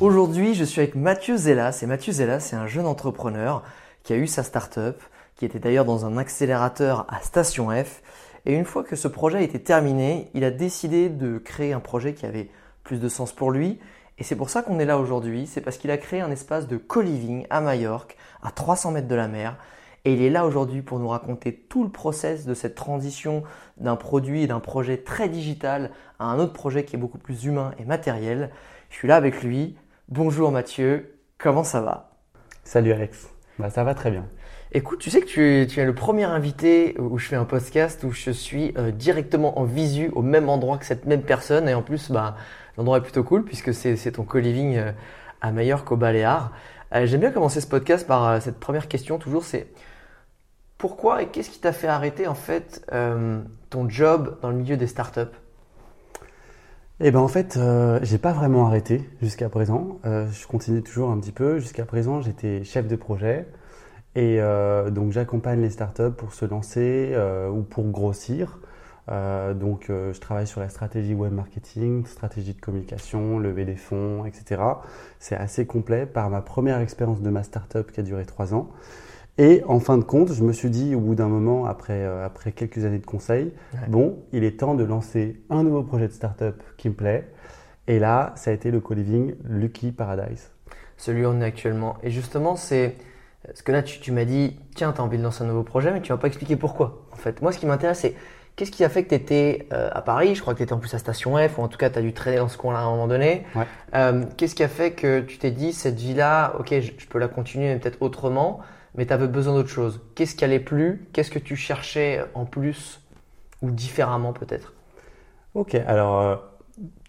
Aujourd'hui, je suis avec Mathieu Zellas. Et Mathieu Zellas, c'est un jeune entrepreneur qui a eu sa start-up, qui était d'ailleurs dans un accélérateur à Station F. Et une fois que ce projet a été terminé, il a décidé de créer un projet qui avait plus de sens pour lui. Et c'est pour ça qu'on est là aujourd'hui. C'est parce qu'il a créé un espace de co-living à Majorque, à 300 mètres de la mer. Et il est là aujourd'hui pour nous raconter tout le process de cette transition d'un produit et d'un projet très digital à un autre projet qui est beaucoup plus humain et matériel. Je suis là avec lui. Bonjour Mathieu, comment ça va? Salut Alex, bah, ça va très bien. Écoute, tu sais que tu es, tu es, le premier invité où je fais un podcast où je suis euh, directement en visu au même endroit que cette même personne et en plus bah, l'endroit est plutôt cool puisque c'est ton co-living euh, à Majorque au Baléares. Euh, J'aime bien commencer ce podcast par euh, cette première question toujours c'est pourquoi et qu'est-ce qui t'a fait arrêter en fait ton job dans le milieu des startups? Eh ben en fait, euh, j'ai pas vraiment arrêté jusqu'à présent. Euh, je continue toujours un petit peu. Jusqu'à présent, j'étais chef de projet et euh, donc j'accompagne les startups pour se lancer euh, ou pour grossir. Donc je travaille sur la stratégie web marketing, stratégie de communication, lever des fonds, etc. C'est assez complet par ma première expérience de ma startup qui a duré trois ans. Et en fin de compte, je me suis dit au bout d'un moment, après, euh, après quelques années de conseil, ouais. bon, il est temps de lancer un nouveau projet de startup qui me plaît. Et là, ça a été le co-living Lucky Paradise. Celui où on est actuellement. Et justement, c'est. Parce que là, tu, tu m'as dit, tiens, tu as envie de lancer un nouveau projet, mais tu vas pas expliquer pourquoi. En fait, moi, ce qui m'intéresse, c'est qu'est-ce qui a fait que tu étais euh, à Paris? Je crois que tu étais en plus à Station F, ou en tout cas, tu as dû traîner dans ce coin-là à un moment donné. Ouais. Euh, qu'est-ce qui a fait que tu t'es dit, cette vie-là, ok, je, je peux la continuer, mais peut-être autrement mais tu avais besoin d'autre chose. Qu'est-ce qui allait plus? Qu'est-ce que tu cherchais en plus? Ou différemment peut-être? Ok, alors euh,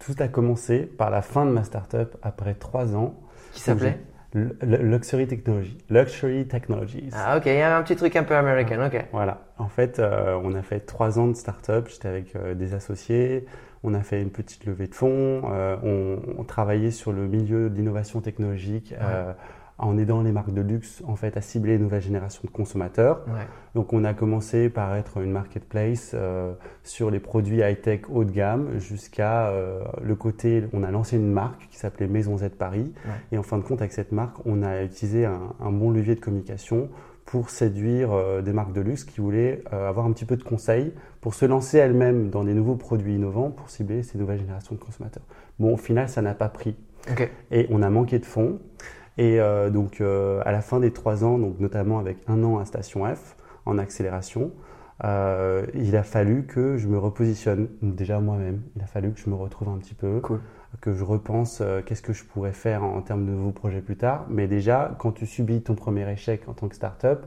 tout a commencé par la fin de ma startup après trois ans. Qui s'appelait? Luxury Technology. Luxury Technologies. Ah ok, il y a un petit truc un peu américain, ok. Voilà, en fait, euh, on a fait trois ans de startup, j'étais avec euh, des associés, on a fait une petite levée de fonds, on, on, travaillait sur le milieu d'innovation technologique. Ouais en aidant les marques de luxe en fait à cibler les nouvelles générations de consommateurs. Ouais. Donc on a commencé par être une marketplace euh, sur les produits high-tech haut de gamme jusqu'à euh, le côté, on a lancé une marque qui s'appelait Maison Z Paris ouais. et en fin de compte avec cette marque on a utilisé un, un bon levier de communication pour séduire euh, des marques de luxe qui voulaient avoir un petit peu de conseils pour se lancer elles-mêmes dans des nouveaux produits innovants pour cibler ces nouvelles générations de consommateurs. Bon au final ça n'a pas pris okay. et on a manqué de fonds. Et euh, donc, euh, à la fin des trois ans, donc notamment avec un an à Station F en accélération, euh, il a fallu que je me repositionne déjà moi-même. Il a fallu que je me retrouve un petit peu, cool. que je repense euh, qu'est-ce que je pourrais faire en, en, termes de nouveaux projets plus tard. Mais déjà, quand tu subis ton premier échec en tant que start-up,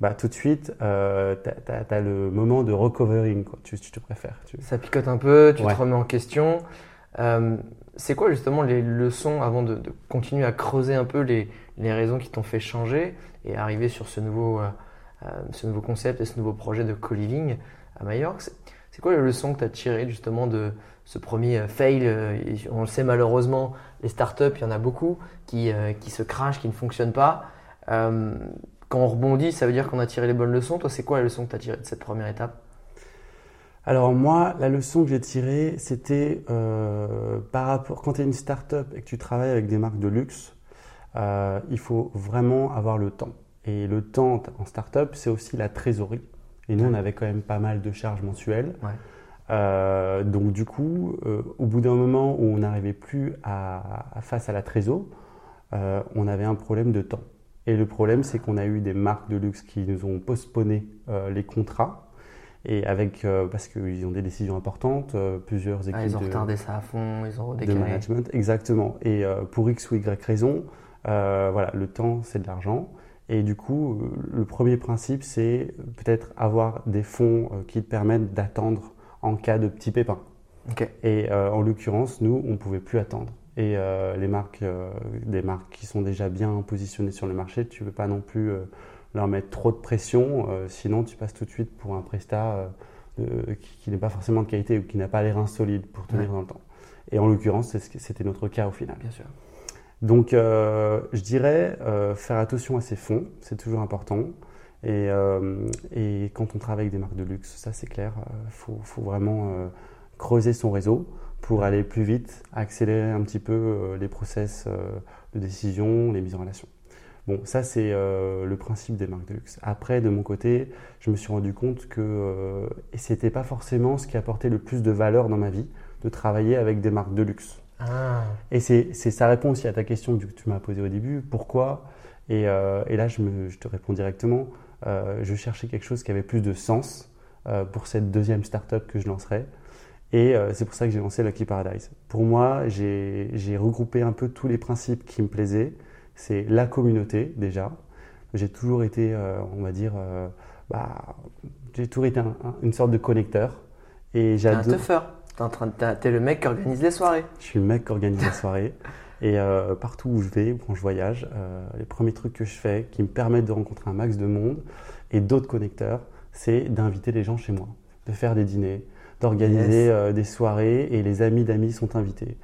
bah, tout de suite, euh, tu as, as, le moment de recovering, quoi. Tu, tu te préfères. Tu... Ça picote un peu, tu ouais. te remets en question. Euh, c'est quoi justement les leçons avant de, continuer à creuser un peu les, les raisons qui t'ont fait changer et arriver sur ce nouveau, euh, euh, ce nouveau concept et ce nouveau projet de co-living à Majorque? C'est quoi les leçons que tu tirées justement de ce premier fail On le sait malheureusement, les startups, il y en a beaucoup qui, qui se crachent, qui ne fonctionnent pas. quand on rebondit, ça veut dire qu'on a tiré les bonnes leçons. Toi, c'est quoi les leçons que tu as tirées de cette première étape? Alors moi, la leçon que j'ai tirée, c'était euh, par rapport quand tu es une start-up et que tu travailles avec des marques de luxe, euh, il faut vraiment avoir le temps. Et le temps en start-up, c'est aussi la trésorerie. Et nous, on avait quand même pas mal de charges mensuelles. Euh, donc du coup, au bout d'un moment où on n'arrivait plus à, face à la trésorerie, on avait un problème de temps. Et le problème, c'est qu'on a eu des marques de luxe qui nous ont postponé les contrats et avec, euh, parce qu'ils ont des décisions importantes, euh, plusieurs équipes. Ah, ils ont retardé ça à fond, ils ont décalé. De management, exactement. Et euh, pour X ou Y raison, voilà, le temps, c'est de l'argent. Et du coup, le premier principe, c'est peut-être avoir des fonds qui te permettent d'attendre en cas de petits pépins. Et en l'occurrence, nous, on ne pouvait plus attendre. Et les marques, des marques qui sont déjà bien positionnées sur le marché, tu ne veux pas non plus leur mettre trop de pression, euh, sinon tu passes tout de suite pour un prestat euh, qui, n'est pas forcément de qualité ou qui n'a pas les reins solides pour tenir dans le temps. Et en l'occurrence, c'était notre cas au final. Bien sûr. Donc, euh, je dirais faire attention à ses fonds, c'est toujours important. Et, et, quand on travaille avec des marques de luxe, ça c'est clair, il faut, faut, vraiment creuser son réseau pour aller plus vite, accélérer un petit peu les process de décision, les mises en relation. Bon, ça c'est euh, le principe des marques de luxe. Après, de mon côté, je me suis rendu compte que euh, ce n'était pas forcément ce qui apportait le plus de valeur dans ma vie, de travailler avec des marques de luxe. Ah. Et c'est, ça répond aussi à ta question que tu m'as posée au début, pourquoi? Et, euh, et, là, je, me, je, te réponds directement. je cherchais quelque chose qui avait plus de sens pour cette deuxième startup que je lancerais. Et c'est pour ça que j'ai lancé Lucky Paradise. Pour moi, j'ai regroupé un peu tous les principes qui me plaisaient c'est la communauté déjà. J'ai toujours été, euh, on va dire, euh, bah, j'ai toujours été une sorte de connecteur. Et j'adore. un T'es le mec qui organise les soirées. Je suis le mec qui organise les soirées. Et euh, partout où je vais, quand je voyage, les premiers trucs que je fais qui me permettent de rencontrer un max de monde et d'autres connecteurs, c'est d'inviter les gens chez moi, de faire des dîners, d'organiser des soirées et les amis d'amis sont invités.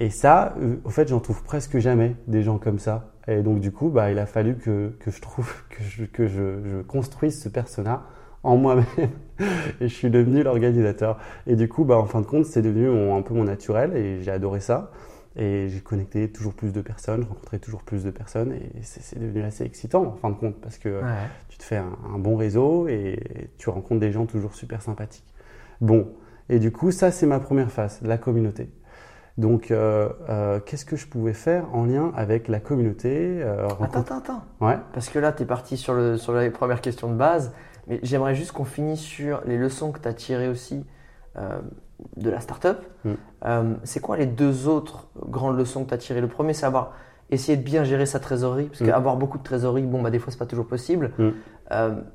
Et ça, euh, au fait, j'en trouve presque jamais des gens comme ça. Et donc, du coup, bah, il a fallu que, que je trouve, que, je, que je, je, construise ce persona en moi-même. et je suis devenu l'organisateur. Et du coup, bah, en fin de compte, c'est devenu un peu mon naturel et j'ai adoré ça. Et j'ai connecté toujours plus de personnes, rencontré toujours plus de personnes et c'est devenu assez excitant en fin de compte parce que tu te fais un, un, bon réseau et tu rencontres des gens toujours super sympathiques. Bon, et du coup, ça c'est ma première phase, la communauté. Donc, euh, euh, qu'est-ce que je pouvais faire en lien avec la communauté euh, Attends, attends, attends. Ouais. Parce que là, tu es parti sur, le, sur les premières questions de base, mais j'aimerais juste qu'on finisse sur les leçons que tu as tirées aussi de la startup. Mm. c'est quoi les deux autres grandes leçons que tu as tirées? Le premier, c'est avoir essayé de bien gérer sa trésorerie, parce mm. qu'avoir beaucoup de trésorerie, bon, bah, des fois, c'est pas toujours possible. Mm.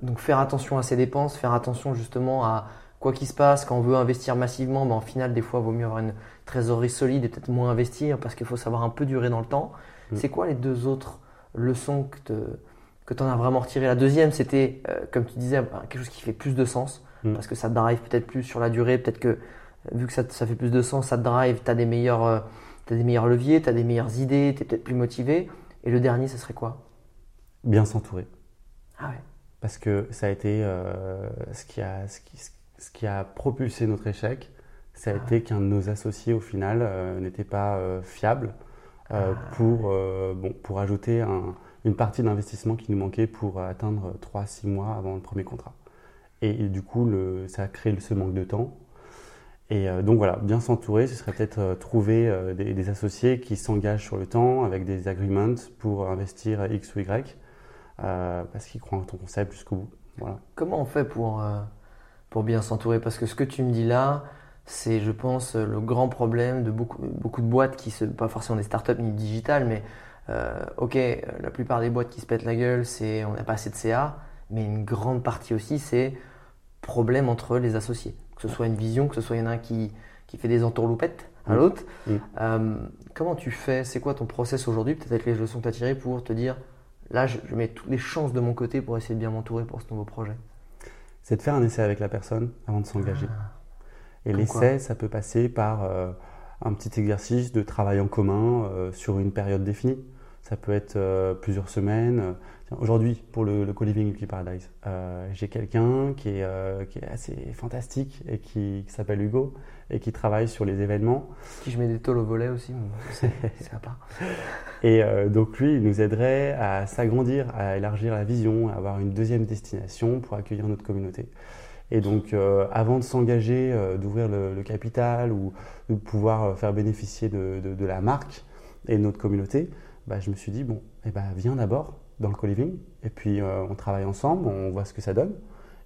donc, faire attention à ses dépenses, faire attention justement à quoi qu'il se passe, quand on veut investir massivement, ben, en final, des fois, il vaut mieux avoir une trésorerie solide et peut-être moins investir parce qu'il faut savoir un peu durer dans le temps. Mm. C'est quoi les deux autres leçons que tu en as vraiment retiré La deuxième, c'était, euh, comme tu disais, ben, quelque chose qui fait plus de sens mm. parce que ça drive peut-être plus sur la durée. Peut-être que vu que ça, fait plus de sens, ça drive, tu as des meilleurs. Euh, des meilleurs leviers, tu as des meilleures idées, tu es peut-être plus motivé. Et le dernier, ce serait quoi? Bien s'entourer. Ah ouais. Parce que ça a été euh, ce, qui a, ce, qui, ce qui a propulsé notre échec, ça a ah. été qu'un de nos associés, au final, euh, n'était pas euh, fiable euh, ah. pour, bon, pour ajouter une partie d'investissement qui nous manquait pour atteindre 3-6 mois avant le premier contrat. Et, du coup, le, ça a créé ce manque de temps. Et donc voilà, bien s'entourer, ce serait peut-être trouver des, associés qui s'engagent sur le temps avec des agreements pour investir X ou Y, parce qu'ils croient en ton concept jusqu'au bout. Voilà. Comment on fait pour pour bien s'entourer Parce que ce que tu me dis là, c'est, je pense, le grand problème de beaucoup, beaucoup de boîtes qui se, pas forcément des startups ni digital, mais euh, ok, la plupart des boîtes qui se pètent la gueule, c'est on n'a pas assez de CA, mais une grande partie aussi, c'est problème entre les associés. Que ce soit une vision, que ce soit y en a un qui, qui fait des entourloupettes à Mm. l'autre. Mm. Euh, comment tu fais? C'est quoi ton process aujourd'hui? Peut-être avec les leçons que tu as tirées pour te dire là, je, je mets toutes les chances de mon côté pour essayer de bien m'entourer pour ce nouveau projet. C'est de faire un essai avec la personne avant de s'engager. Et Comme l'essai, ça peut passer par euh, un petit exercice de travail en commun euh, sur une période définie. Ça peut être euh, plusieurs semaines. Aujourd'hui, pour le, le co-living Wiki Paradise, j'ai quelqu'un qui, est, qui est assez fantastique et qui, qui s'appelle Hugo et qui travaille sur les événements. Si je mets des tôles au volet aussi, c'est part. Et euh, donc lui, il nous aiderait à s'agrandir, à élargir la vision, à avoir une deuxième destination pour accueillir notre communauté. Et donc, euh, avant de s'engager, euh, d'ouvrir le, le capital ou de pouvoir faire bénéficier de, de- de la marque et de notre communauté, bah, je me suis dit, bon, eh ben, viens d'abord dans le co-living, et puis on travaille ensemble, on voit ce que ça donne.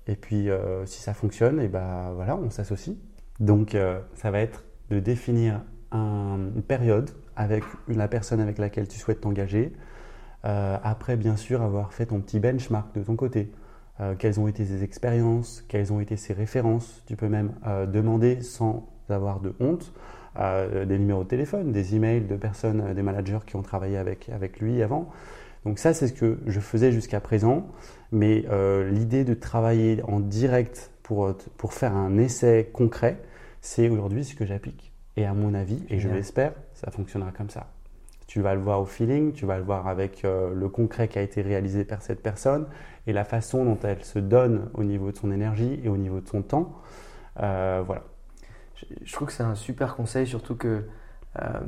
Et puis, si ça fonctionne, et ben, voilà, on s'associe. Donc, euh, ça va être de définir un- une période avec la personne avec laquelle tu souhaites t'engager. Euh, après, bien sûr, avoir fait ton petit benchmark de ton côté. Euh, quelles ont été ses expériences, quelles ont été ses références? Tu peux même demander sans avoir de honte des numéros de téléphone, des emails de personnes, des managers qui ont travaillé avec, avec lui avant. Donc ça, c'est ce que je faisais jusqu'à présent. Mais l'idée de travailler en direct pour, pour faire un essai concret, c'est aujourd'hui ce que j'applique. Et à mon avis, et je l'espère, ça fonctionnera comme ça. Tu vas le voir au feeling, tu vas le voir avec euh, le concret qui a été réalisé par cette personne et la façon dont elle se donne au niveau de son énergie et au niveau de son temps. Euh, voilà. Je, je trouve que c'est un super conseil, surtout que euh,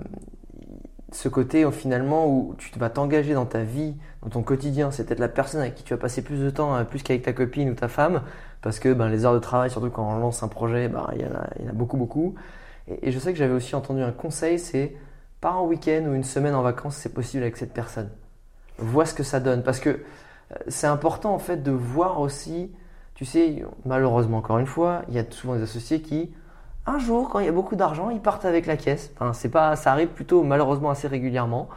ce côté euh, finalement où tu vas t'engager dans ta vie, dans ton quotidien, c'est peut-être la personne avec qui tu vas passer plus de temps, euh, plus qu'avec ta copine ou ta femme, parce que ben, les heures de travail, surtout quand on lance un projet, ben, il y, en a- y en a beaucoup, beaucoup. Et, je sais que j'avais aussi entendu un conseil, c'est pas un week-end ou une semaine en vacances, c'est possible avec cette personne. Vois ce que ça donne, parce que euh, c'est important en fait de voir aussi, tu sais, malheureusement encore une fois, il y a souvent des associés qui un jour, quand il y a beaucoup d'argent, ils partent avec la caisse. Enfin, c'est pas, ça arrive plutôt malheureusement assez régulièrement.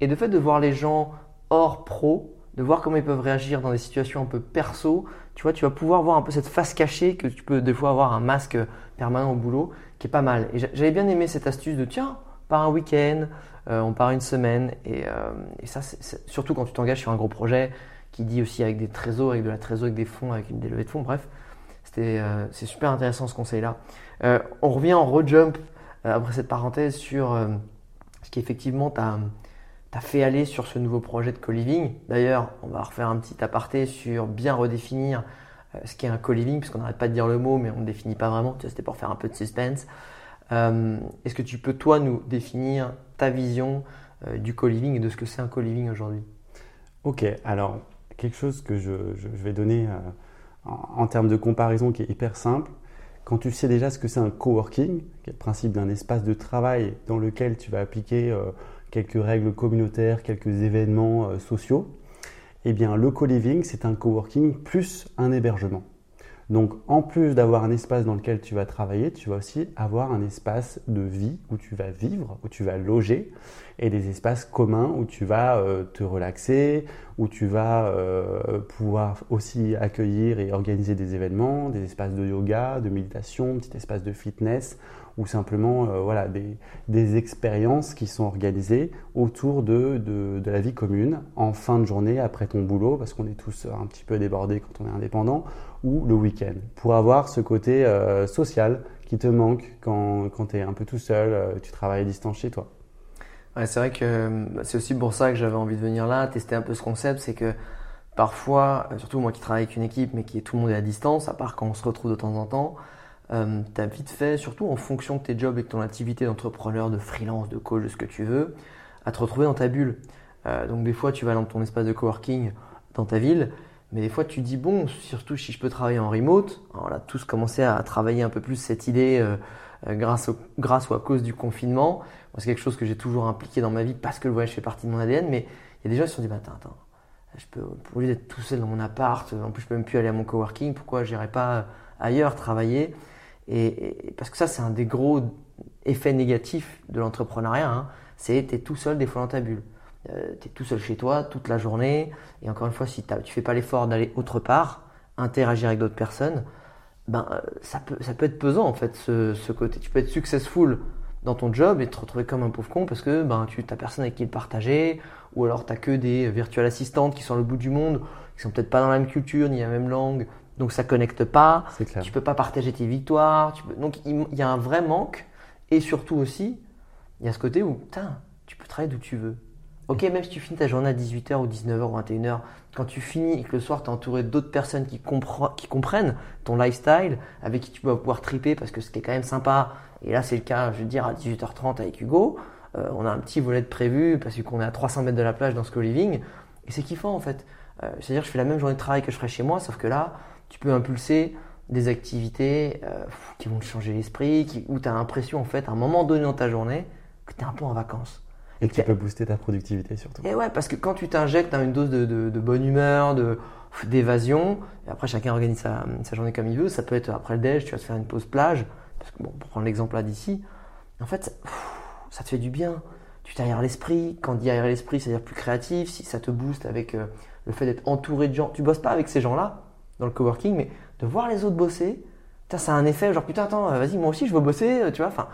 Et de fait de voir les gens hors pro, de voir comment ils peuvent réagir dans des situations un peu perso, tu vois, tu vas pouvoir voir un peu cette face cachée que tu peux des fois avoir un masque permanent au boulot, qui est pas mal. Et j'a- j'avais bien aimé cette astuce de tiens, par un week-end, euh, on part une semaine, et, euh, ça, surtout quand tu t'engages sur un gros projet qui dit aussi avec des trésors, avec de la trésor, avec des fonds, avec une des levées de fonds, bref, euh, c'est super intéressant ce conseil-là. Euh, on revient en rejump euh, après cette parenthèse sur ce qui effectivement t'a fait aller sur ce nouveau projet de co-living. D'ailleurs, on va refaire un petit aparté sur bien redéfinir ce qu'est un co-living, puisqu'on n'arrête pas de dire le mot, mais on ne définit pas vraiment. C'était pour faire un peu de suspense. Est-ce que tu peux, toi, nous définir ta vision du co-living et de ce que c'est un co-living aujourd'hui? Ok, alors quelque chose que je, vais donner en, termes de comparaison qui est hyper simple. Quand tu sais déjà ce que c'est un coworking, qui est le principe d'un espace de travail dans lequel tu vas appliquer euh, quelques règles communautaires, quelques événements euh, sociaux, eh bien le co-living, c'est un coworking plus un hébergement. Donc en plus d'avoir un espace dans lequel tu vas travailler, tu vas aussi avoir un espace de vie où tu vas vivre, où tu vas loger, et des espaces communs où tu vas euh, te relaxer, où tu vas euh, pouvoir aussi accueillir et organiser des événements, des espaces de yoga, de méditation, petit espace de fitness, ou simplement euh, voilà, des, des expériences qui sont organisées autour de, de, la vie commune en fin de journée après ton boulot, parce qu'on est tous un petit peu débordés quand on est indépendant, ou le week-end, pour avoir ce côté social qui te manque quand, quand tu es un peu tout seul, tu travailles à distance chez toi. Ouais, c'est vrai que euh, c'est aussi pour ça que j'avais envie de venir là, tester un peu ce concept. C'est que parfois, euh, surtout moi qui travaille avec une équipe, mais qui est tout le monde est à distance, à part quand on se retrouve de temps en temps, euh, tu as vite fait, surtout en fonction de tes jobs et de ton activité d'entrepreneur, de freelance, de coach, de ce que tu veux, à te retrouver dans ta bulle. Euh, donc des fois, tu vas dans ton espace de coworking dans ta ville, mais des fois, tu dis bon, surtout si je peux travailler en remote. On a tous commencé à travailler un peu plus cette idée euh, euh, grâce, au- grâce ou à cause du confinement. C'est quelque chose que j'ai toujours impliqué dans ma vie parce que le voyage fait partie de mon ADN. Mais il y a des gens qui se sont dit, bah, attends, attends, je peux, au lieu d'être tout seul dans mon appart, en plus je peux même plus aller à mon coworking, pourquoi j'irais pas ailleurs travailler? Et, parce que ça, c'est un des gros effets négatifs de l'entrepreneuriat. Hein, c'est tu es tout seul des fois dans ta bulle. tu es tout seul chez toi toute la journée. Et encore une fois, si tu fais pas l'effort d'aller autre part, interagir avec d'autres personnes, ben, euh, ça, peut, ça peut être pesant en fait, ce côté. Tu peux être successful dans ton job et te retrouver comme un pauvre con parce que ben, tu n'as personne avec qui le partager, ou alors tu n'as que des virtuelles assistantes qui sont au bout du monde, qui sont peut-être pas dans la même culture ni la même langue, donc ça connecte pas. Clair. Tu peux pas partager tes victoires. Tu peux... Donc il y a un vrai manque. Et surtout aussi, il y a ce côté où putain, tu peux travailler d'où tu veux. Ok, même si tu finis ta journée à 18h ou 19h ou 21h, quand tu finis et que le soir tu es entouré d'autres personnes qui, qui, comprennent ton lifestyle, avec qui tu vas pouvoir triper parce que ce qui est quand même sympa, et là c'est le cas, je veux dire, à 18h30 avec Hugo, euh, on a un petit volet de prévu parce qu'on est à 300 mètres de la plage dans ce co-living, et c'est kiffant en fait. Euh, C'est-à-dire je fais la même journée de travail que je ferais chez moi, sauf que là, tu peux impulser des activités euh, qui vont te changer l'esprit, où tu as l'impression en fait à un moment donné dans ta journée que tu es un peu en vacances. Et que tu peux booster ta productivité surtout. Et ouais, parce que quand tu t'injectes une dose de, de, de bonne humeur, de, d'évasion, et après chacun organise sa, sa, journée comme il veut, ça peut être après le déj, tu vas te faire une pause plage, parce que bon, pour prendre l'exemple là d'ici, en fait, ça te fait du bien. Tu t'aères l'esprit, quand derrière l'esprit, c'est-à-dire plus créatif, si ça te booste avec euh, le fait d'être entouré de gens, tu bosses pas avec ces gens-là dans le coworking, mais de voir les autres bosser, ça a un effet genre putain, attends, vas-y, moi aussi je veux bosser, tu vois, enfin,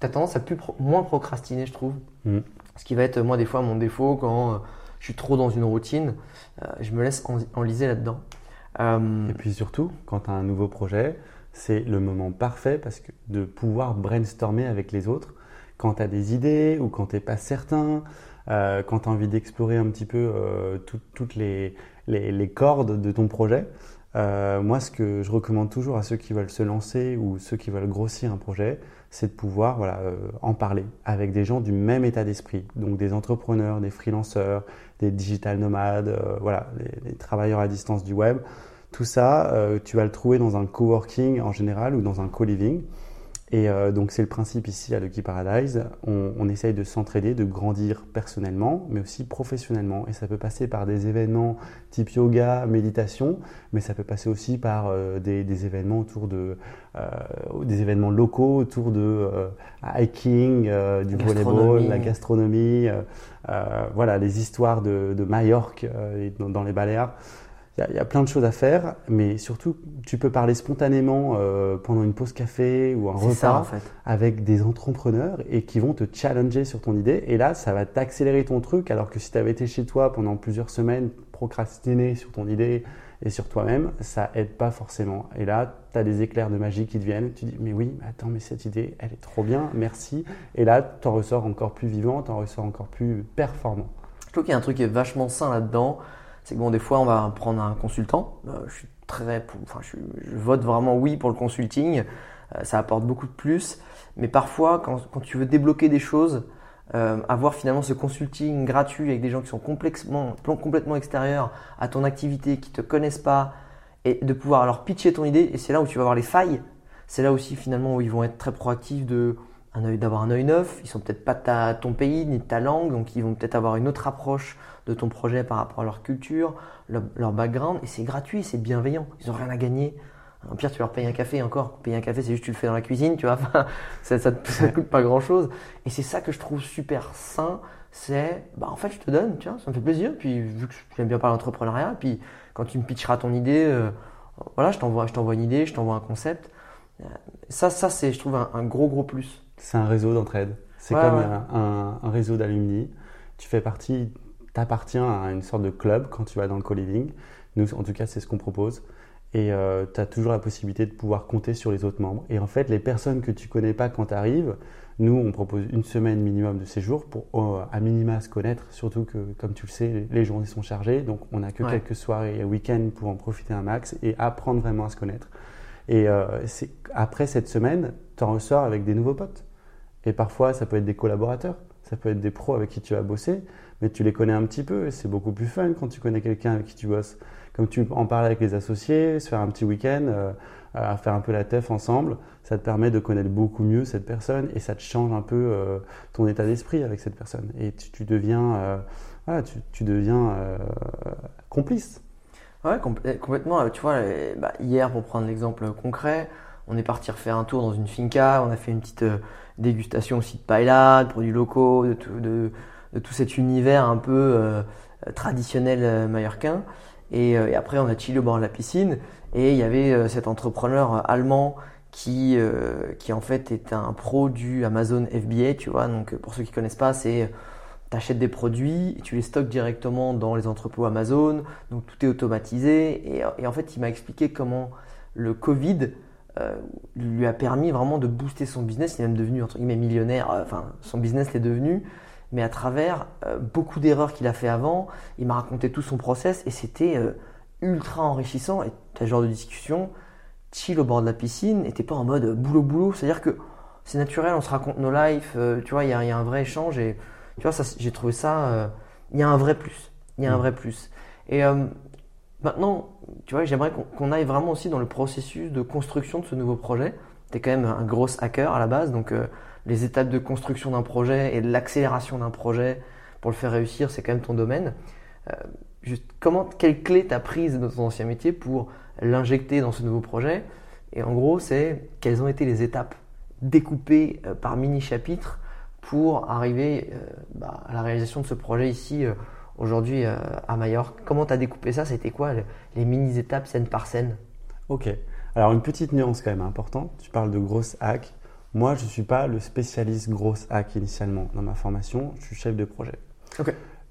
tu as tendance à plus pro moins procrastiner, je trouve. Mmh. Ce qui va être, moi, des fois, mon défaut quand euh, je suis trop dans une routine, euh, je me laisse en, enliser là-dedans. Euh... Et puis surtout, quand tu as un nouveau projet, c'est le moment parfait parce que de pouvoir brainstormer avec les autres quand tu as des idées ou quand tu n'es pas certain, euh, quand tu as envie d'explorer un petit peu tout, toutes les, les, les, cordes de ton projet. Euh, moi, ce que je recommande toujours à ceux qui veulent se lancer ou ceux qui veulent grossir un projet, c'est de pouvoir voilà, euh, en parler avec des gens du même état d'esprit, donc des entrepreneurs, des freelanceurs, des digital nomades, euh, voilà, les, les, travailleurs à distance du web. Tout ça, euh, tu vas le trouver dans un coworking en général ou dans un co-living. Et euh, donc c'est le principe ici à Lucky Paradise. On, on essaye de s'entraider, de grandir personnellement, mais aussi professionnellement. Et ça peut passer par des événements type yoga, méditation, mais ça peut passer aussi par euh, des, des, événements autour de euh, des événements locaux autour de euh, hiking, euh, du volleyball, la gastronomie, voilà les histoires de, de Majorque dans, dans les Baléares. Il y, y, a plein de choses à faire, mais surtout, tu peux parler spontanément euh, pendant une pause café ou un repas ça, en fait. avec des entrepreneurs et qui vont te challenger sur ton idée. Et là, ça va t'accélérer ton truc, alors que si tu avais été chez toi pendant plusieurs semaines, procrastiner sur ton idée et sur toi-même, ça aide pas forcément. Et là, tu as des éclairs de magie qui te viennent. Tu dis, mais oui, mais attends, mais cette idée, elle est trop bien, merci. Et là, tu en ressors encore plus vivant, tu en ressors encore plus performant. Je trouve qu'il y a un truc qui est vachement sain là-dedans c'est que bon, des fois, on va prendre un consultant. Euh, je suis très, enfin, je, vote vraiment oui pour le consulting. Euh, ça apporte beaucoup de plus. Mais parfois, quand, quand tu veux débloquer des choses, euh, avoir finalement ce consulting gratuit avec des gens qui sont complètement, complètement extérieurs à ton activité, qui te connaissent pas, et de pouvoir leur pitcher ton idée. Et c'est là où tu vas avoir les failles. C'est là aussi finalement où ils vont être très proactifs de d'avoir un œil neuf. Ils sont peut-être pas ta, ton pays ni de ta langue, donc ils vont peut-être avoir une autre approche de ton projet par rapport à leur culture, leur, leur background, et c'est gratuit, c'est bienveillant. Ils n'ont rien à gagner. En pire, tu leur payes un café encore. Payer un café, c'est juste tu le fais dans la cuisine, tu vois. ça, ça, ça coûte pas grand chose. Et c'est ça que je trouve super sain. C'est, bah, en fait, je te donne, tiens, ça me fait plaisir. Puis, vu que j'aime bien parler d'entrepreneuriat, puis quand tu me pitcheras ton idée, euh, voilà, je t'envoie, je t'envoie une idée, je t'envoie un concept. Ça, ça, c'est, je trouve, un, un gros, gros plus. C'est un réseau d'entraide. C'est Ouais, comme ouais. un- un réseau d'alumni. Tu fais partie, t'appartiens à une sorte de club quand tu vas dans le co-living. Nous, en tout cas, c'est ce qu'on propose. Et tu as toujours la possibilité de pouvoir compter sur les autres membres. Et en fait, les personnes que tu connais pas quand tu arrives, nous, on propose une semaine minimum de séjour pour euh, à minima se connaître. Surtout que, comme tu le sais, les, journées sont chargées. Donc, on n'a que Ouais. quelques soirées et week-ends pour en profiter un max et apprendre vraiment à se connaître. Et euh, après cette semaine, tu en ressors avec des nouveaux potes. Et parfois, ça peut être des collaborateurs, ça peut être des pros avec qui tu vas bosser, mais tu les connais un petit peu. et C'est beaucoup plus fun quand tu connais quelqu'un avec qui tu bosses. Comme tu en parles avec les associés, se faire un petit week-end, euh, faire un peu la teuf ensemble, ça te permet de connaître beaucoup mieux cette personne et ça te change un peu euh, ton état d'esprit avec cette personne. Et tu, deviens, tu, deviens euh, complice. Ouais, compl- complètement. Tu vois, bah, hier, pour prendre l'exemple concret, on est parti refaire un tour dans une finca. On a fait une petite dégustation aussi de paella, de produits locaux, de de, de tout cet univers un peu euh, traditionnel euh, mallorquin. Et, euh, et après, on a chillé au bord de la piscine. Et il y avait cet entrepreneur allemand qui, qui en fait est un pro du Amazon FBA, tu vois. Donc pour ceux qui connaissent pas, c'est tu achètes des produits, tu les stockes directement dans les entrepôts Amazon, donc tout est automatisé. Et, en fait, il m'a expliqué comment le Covid lui a permis vraiment de booster son business. Il est même devenu entre guillemets millionnaire. Enfin, son business l'est devenu, mais à travers beaucoup d'erreurs qu'il a fait avant. Il m'a raconté tout son process et c'était ultra enrichissant. Et tu as genre de discussion chill au bord de la piscine et t'es pas en mode boulot boulot. C'est-à-dire que c'est naturel, on se raconte nos lives, euh, tu vois, il y, a un vrai échange et tu vois, j'ai trouvé ça, euh, il y a un vrai plus. Il y a un mm. vrai plus. Et euh, maintenant, tu vois, j'aimerais qu'on aille vraiment aussi dans le processus de construction de ce nouveau projet. Tu es quand même un gros hacker à la base, donc les étapes de construction d'un projet et l'accélération d'un projet pour le faire réussir, c'est quand même ton domaine. juste, comment, quelle clé t'as prise de ton ancien métier pour l'injecter dans ce nouveau projet? Et en gros, c'est quelles ont été les étapes découpées euh, par mini-chapitres pour arriver euh, bah, à la réalisation de ce projet ici euh, aujourd'hui à Majorque? Comment tu as découpé ça? C'était quoi les mini-étapes scène par scène? Ok. Alors une petite nuance quand même importante. Tu parles de grosses hacks. Moi, je ne suis pas le spécialiste grosse hack initialement dans ma formation. Je suis chef de projet.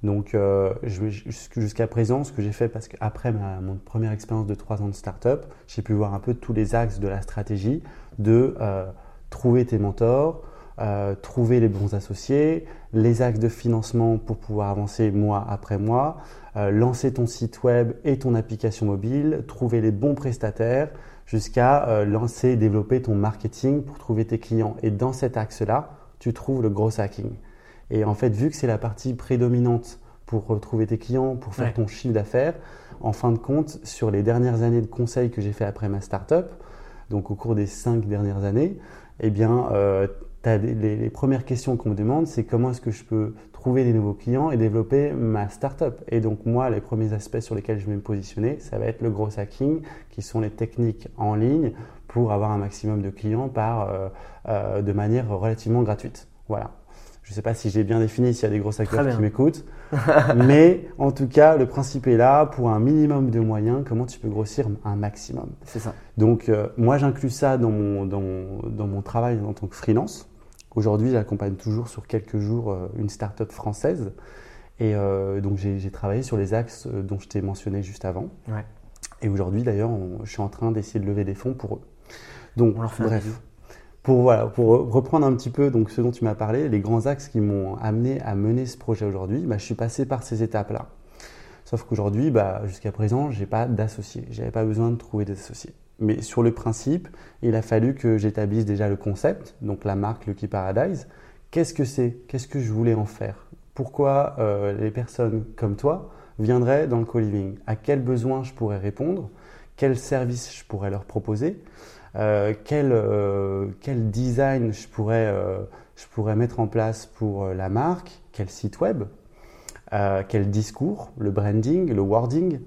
Donc euh, jusqu'à présent, ce que j'ai fait, parce qu'après ma mon première expérience de trois ans de start-up, j'ai pu voir un peu tous les axes de la stratégie, de euh, trouver tes mentors, euh, trouver les bons associés, les axes de financement pour pouvoir avancer mois après mois, lancer ton site web et ton application mobile, trouver les bons prestataires, jusqu'à lancer et développer ton marketing pour trouver tes clients. Et dans cet axe-là, tu trouves le gros hacking. Et en fait, vu que c'est la partie prédominante pour retrouver tes clients, pour faire ton chiffre d'affaires, en fin de compte, sur les dernières années de conseils que j'ai fait après ma startup, donc au cours des cinq dernières années, eh bien, euh, les, premières questions qu'on me demande, c'est comment est-ce que je peux trouver des nouveaux clients et développer ma startup. Et donc moi, les premiers aspects sur lesquels je vais me positionner, ça va être le gros hacking, qui sont les techniques en ligne pour avoir un maximum de clients par, euh, euh, de manière relativement gratuite. Voilà. Je ne sais pas si j'ai bien défini s'il y a des gros acteurs qui m'écoutent. mais en tout cas, le principe est là pour un minimum de moyens, comment tu peux grossir un maximum? C'est ça. Donc, euh, moi, j'inclus ça dans mon, dans, dans mon travail en tant que freelance. Aujourd'hui, j'accompagne toujours sur quelques jours euh, une start-up française. Et euh, donc, j'ai travaillé sur les axes dont je t'ai mentionné juste avant. Ouais. Et aujourd'hui, d'ailleurs, je suis en train d'essayer de lever des fonds pour eux. Donc, bref, pour, voilà, pour reprendre un petit peu donc, ce dont tu m'as parlé, les grands axes qui m'ont amené à mener ce projet aujourd'hui, bah, je suis passé par ces étapes-là. Sauf qu'aujourd'hui, bah, jusqu'à présent, je n'ai pas d'associés. Je n'avais pas besoin de trouver des associés. Mais sur le principe, il a fallu que j'établisse déjà le concept, donc la marque Lucky Paradise. Qu'est-ce que c'est? Qu'est-ce que je voulais en faire? Pourquoi euh, les personnes comme toi viendraient dans le co-living? À quels besoins je pourrais répondre? Quels services je pourrais leur proposer? Euh, quel, euh, quel, design je pourrais mettre en place pour la marque, quel site web, quel discours, le branding, le wording,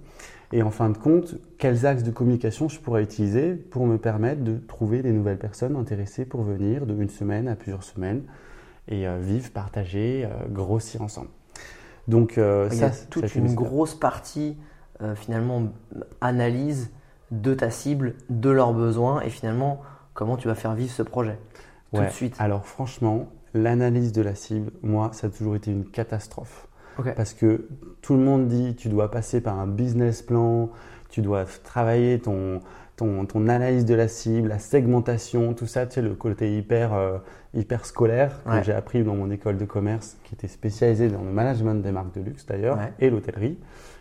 et en fin de compte, quels axes de communication je pourrais utiliser pour me permettre de trouver des nouvelles personnes intéressées pour venir de une semaine à plusieurs semaines et vivre, partager, grossir ensemble. Donc, Il y a toute une grosse partie finalement analyse de ta cible, de leurs besoins et finalement comment tu vas faire vivre ce projet tout de suite. Alors franchement, l'analyse de la cible, moi, ça a toujours été une catastrophe. Parce que tout le monde dit tu dois passer par un business plan, tu dois travailler ton, ton, ton analyse de la cible, la segmentation, tout ça, tu sais, le côté hyper, euh, hyper scolaire que j'ai appris dans mon école de commerce qui était spécialisée dans le management des marques de luxe d'ailleurs et l'hôtellerie.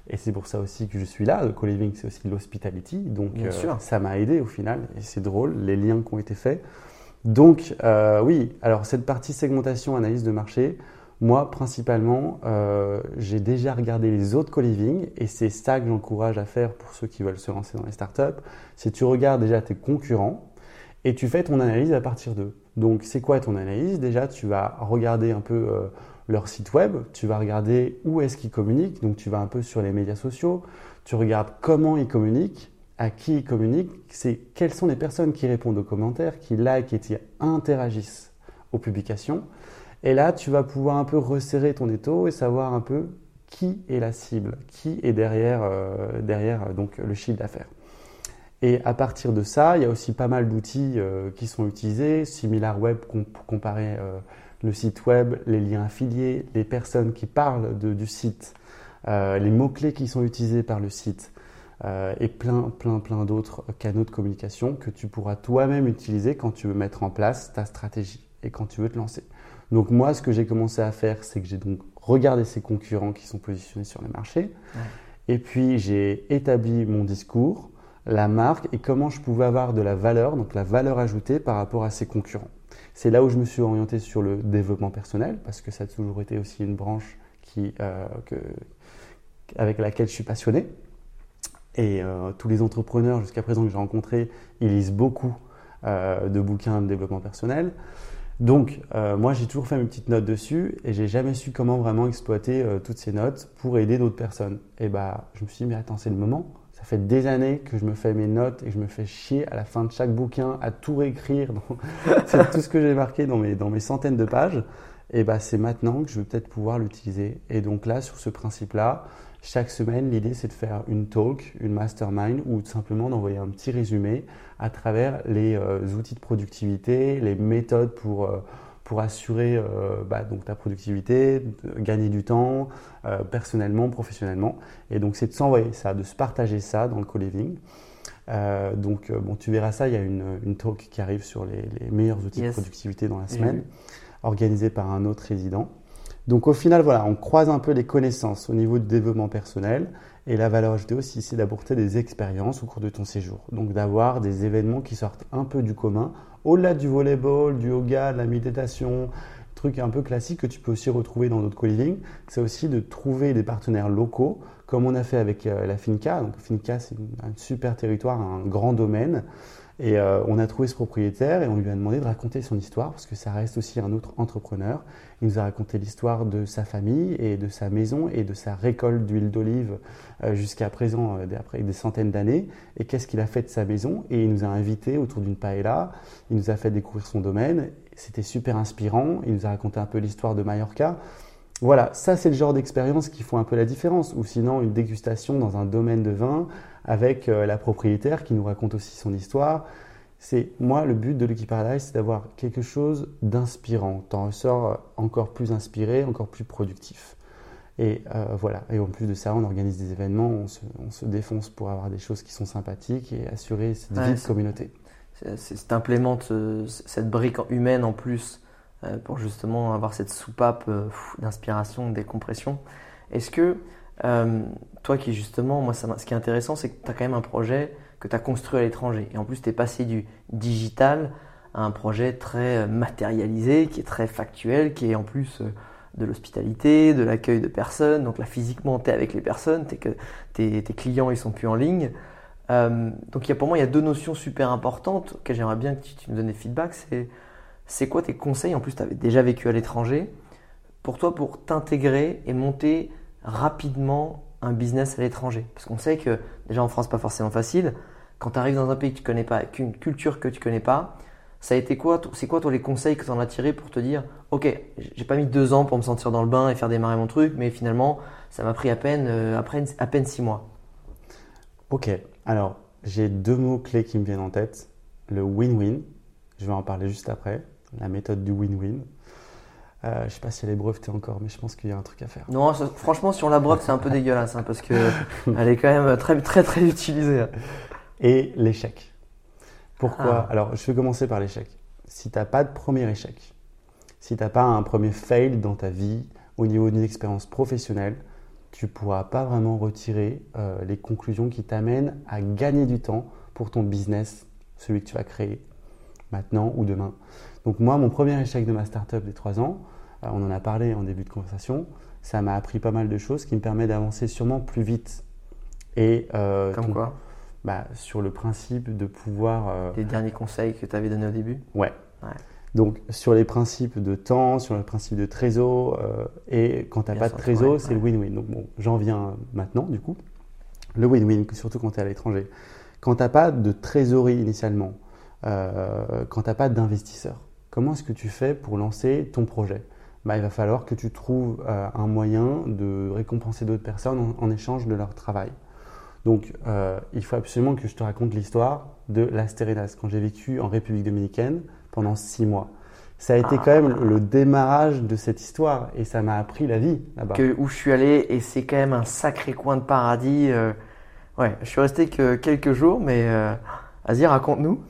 Et c'est pour ça aussi que je suis là. Le co-living, c'est aussi l'hospitality. Donc, euh, ça m'a aidé au final. Et c'est drôle, les liens qui ont été faits. Donc, euh, oui, alors cette partie segmentation, analyse de marché, moi, principalement, euh, j'ai déjà regardé les autres co-living et c'est ça que j'encourage à faire pour ceux qui veulent se lancer dans les startups. C'est tu regardes déjà tes concurrents et tu fais ton analyse à partir d'eux. Donc, c'est quoi ton analyse? Déjà, tu vas regarder un peu leur site web, tu vas regarder où est-ce qu'ils communiquent, donc tu vas un peu sur les médias sociaux, tu regardes comment ils communiquent, à qui ils communiquent, c'est quelles sont les personnes qui répondent aux commentaires, qui like et qui interagissent aux publications. Et là, tu vas pouvoir un peu resserrer ton étau et savoir un peu qui est la cible, qui est derrière, euh, derrière donc, le chiffre d'affaires. Et à partir de ça, il y a aussi pas mal d'outils euh, qui sont utilisés, SimilarWeb pour comparer euh, le site web, les liens affiliés, les personnes qui parlent du site, euh, les mots-clés qui sont utilisés par le site et plein, plein, plein d'autres canaux de communication que tu pourras toi-même utiliser quand tu veux mettre en place ta stratégie et quand tu veux te lancer. Donc moi, ce que j'ai commencé à faire, c'est que j'ai donc regardé ces concurrents qui sont positionnés sur le marché. Et puis j'ai établi mon discours, la marque et comment je pouvais avoir de la valeur, donc la valeur ajoutée par rapport à ses concurrents. C'est là où je me suis orienté sur le développement personnel parce que ça a toujours été aussi une branche qui, euh, avec laquelle je suis passionné. Et euh, tous les entrepreneurs jusqu'à présent que j'ai rencontrés, ils lisent beaucoup euh, de bouquins de développement personnel. Donc, moi, j'ai toujours fait mes petites notes dessus et j'ai jamais su comment vraiment exploiter toutes ces notes pour aider d'autres personnes. Et bah, je me suis dit, mais attends, c'est le moment. Ça fait des années que je me fais mes notes et que je me fais chier à la fin de chaque bouquin à tout réécrire. c'est tout ce que j'ai marqué dans mes, dans mes centaines de pages. Et bah, c'est maintenant que je vais peut-être pouvoir l'utiliser. Et donc là, sur ce principe-là, chaque semaine, l'idée c'est de faire une talk, une mastermind ou simplement d'envoyer un petit résumé à travers les euh, outils de productivité, les méthodes pour, euh, pour assurer euh, bah, donc, ta productivité, gagner du temps, personnellement, professionnellement. Et donc, c'est de s'envoyer ça, de se partager ça dans le co-living. Donc, bon, tu verras ça, il y a une, une talk qui arrive sur les, meilleurs outils de productivité dans la semaine, organisée par un autre résident. Donc, au final, voilà, on croise un peu les connaissances au niveau du développement personnel. Et la valeur ajoutée aussi, c'est d'apporter des expériences au cours de ton séjour. Donc, d'avoir des événements qui sortent un peu du commun au-delà du volleyball, du yoga, de la méditation, truc un peu classique que tu peux aussi retrouver dans d'autres co-living, c'est aussi de trouver des partenaires locaux, comme on a fait avec euh, la Finca. Donc Finca, c'est un super territoire, un grand domaine. Et euh, on a trouvé ce propriétaire et on lui a demandé de raconter son histoire parce que ça reste aussi un autre entrepreneur. Il nous a raconté l'histoire de sa famille et de sa maison et de sa récolte d'huile d'olive euh, jusqu'à présent, euh, après des centaines d'années. Et qu'est-ce qu'il a fait de sa maison? Et il nous a invités autour d'une paella. Il nous a fait découvrir son domaine. C'était super inspirant. Il nous a raconté un peu l'histoire de Mallorca. Voilà, ça c'est le genre d'expérience qui font un peu la différence. Ou sinon une dégustation dans un domaine de vin avec euh, la propriétaire qui nous raconte aussi son histoire. C'est moi le but de Lucky Paradise, c'est d'avoir quelque chose d'inspirant. T'en ressors encore plus inspiré, encore plus productif. Et euh, voilà. Et en plus de ça, on organise des événements, on se, défonce pour avoir des choses qui sont sympathiques et assurer cette vie de communauté. C'est implémente euh, cette brique humaine en plus pour justement avoir cette soupape d'inspiration, de décompression. Est-ce que euh, toi qui justement, moi ce qui est intéressant, c'est que tu as quand même un projet que tu as construit à l'étranger. Et en plus, tu es passé du digital à un projet très euh, matérialisé, qui est très factuel, qui est en plus euh, de l'hospitalité, de l'accueil de personnes. Donc là, physiquement, tu es avec les personnes, es que, tes, clients, ils sont plus en ligne. donc il y a, pour moi, il y a deux notions super importantes que j'aimerais bien que tu, tu, me donnes des feedbacks. C'est, c'est quoi tes conseils? En plus, tu avais déjà vécu à l'étranger. Pour toi, pour t'intégrer et monter rapidement un business à l'étranger Parce qu'on sait que déjà en France, pas forcément facile. Quand tu arrives dans un pays que tu connais pas, avec une culture que tu connais pas, ça a été quoi C'est quoi toi les conseils que tu en as tirés pour te dire Ok, j'ai pas mis deux ans pour me sentir dans le bain et faire démarrer mon truc, mais finalement, ça m'a pris à peine, euh, à peine, à peine six mois. Ok, alors j'ai deux mots clés qui me viennent en tête. Le win-win, je vais en parler juste après, la méthode du win-win. Euh, je ne sais pas si elle est brevetée encore, mais je pense qu'il y a un truc à faire. Non, franchement, si on la breuve, c'est un peu dégueulasse, hein, parce qu'elle est quand même très, très, très utilisée. Et l'échec. Pourquoi ah. Alors, je vais commencer par l'échec. Si tu n'as pas de premier échec, si tu n'as pas un premier fail dans ta vie au niveau d'une expérience professionnelle, tu ne pourras pas vraiment retirer euh, les conclusions qui t'amènent à gagner du temps pour ton business, celui que tu vas créer maintenant ou demain. Donc moi, mon premier échec de ma startup des trois ans, on en a parlé en début de conversation, ça m'a appris pas mal de choses qui me permettent d'avancer sûrement plus vite. Et, euh, Comme quoi bah, Sur le principe de pouvoir... Euh, les derniers conseils que tu avais donnés au début ouais. Donc sur les principes de temps, sur le principe de trésor, et quand tu n'as pas de trésor, c'est le win-win. Donc bon, j'en viens maintenant du coup. Le win-win, surtout quand tu es à l'étranger. Quand tu n'as pas de trésorerie initialement, quand tu n'as pas d'investisseur, Comment est-ce que tu fais pour lancer ton projet? Bah, Il va falloir que tu trouves euh, un moyen de récompenser d'autres personnes en, échange de leur travail. Donc, euh, il faut absolument que je te raconte l'histoire de Las Terrenas, quand j'ai vécu en République dominicaine pendant six mois. Ça a été quand même le démarrage de cette histoire et ça m'a appris la vie là-bas. Que, où je suis allé et c'est quand même un sacré coin de paradis. euh, ouais, je suis resté que quelques jours, mais euh, vas-y, raconte-nous.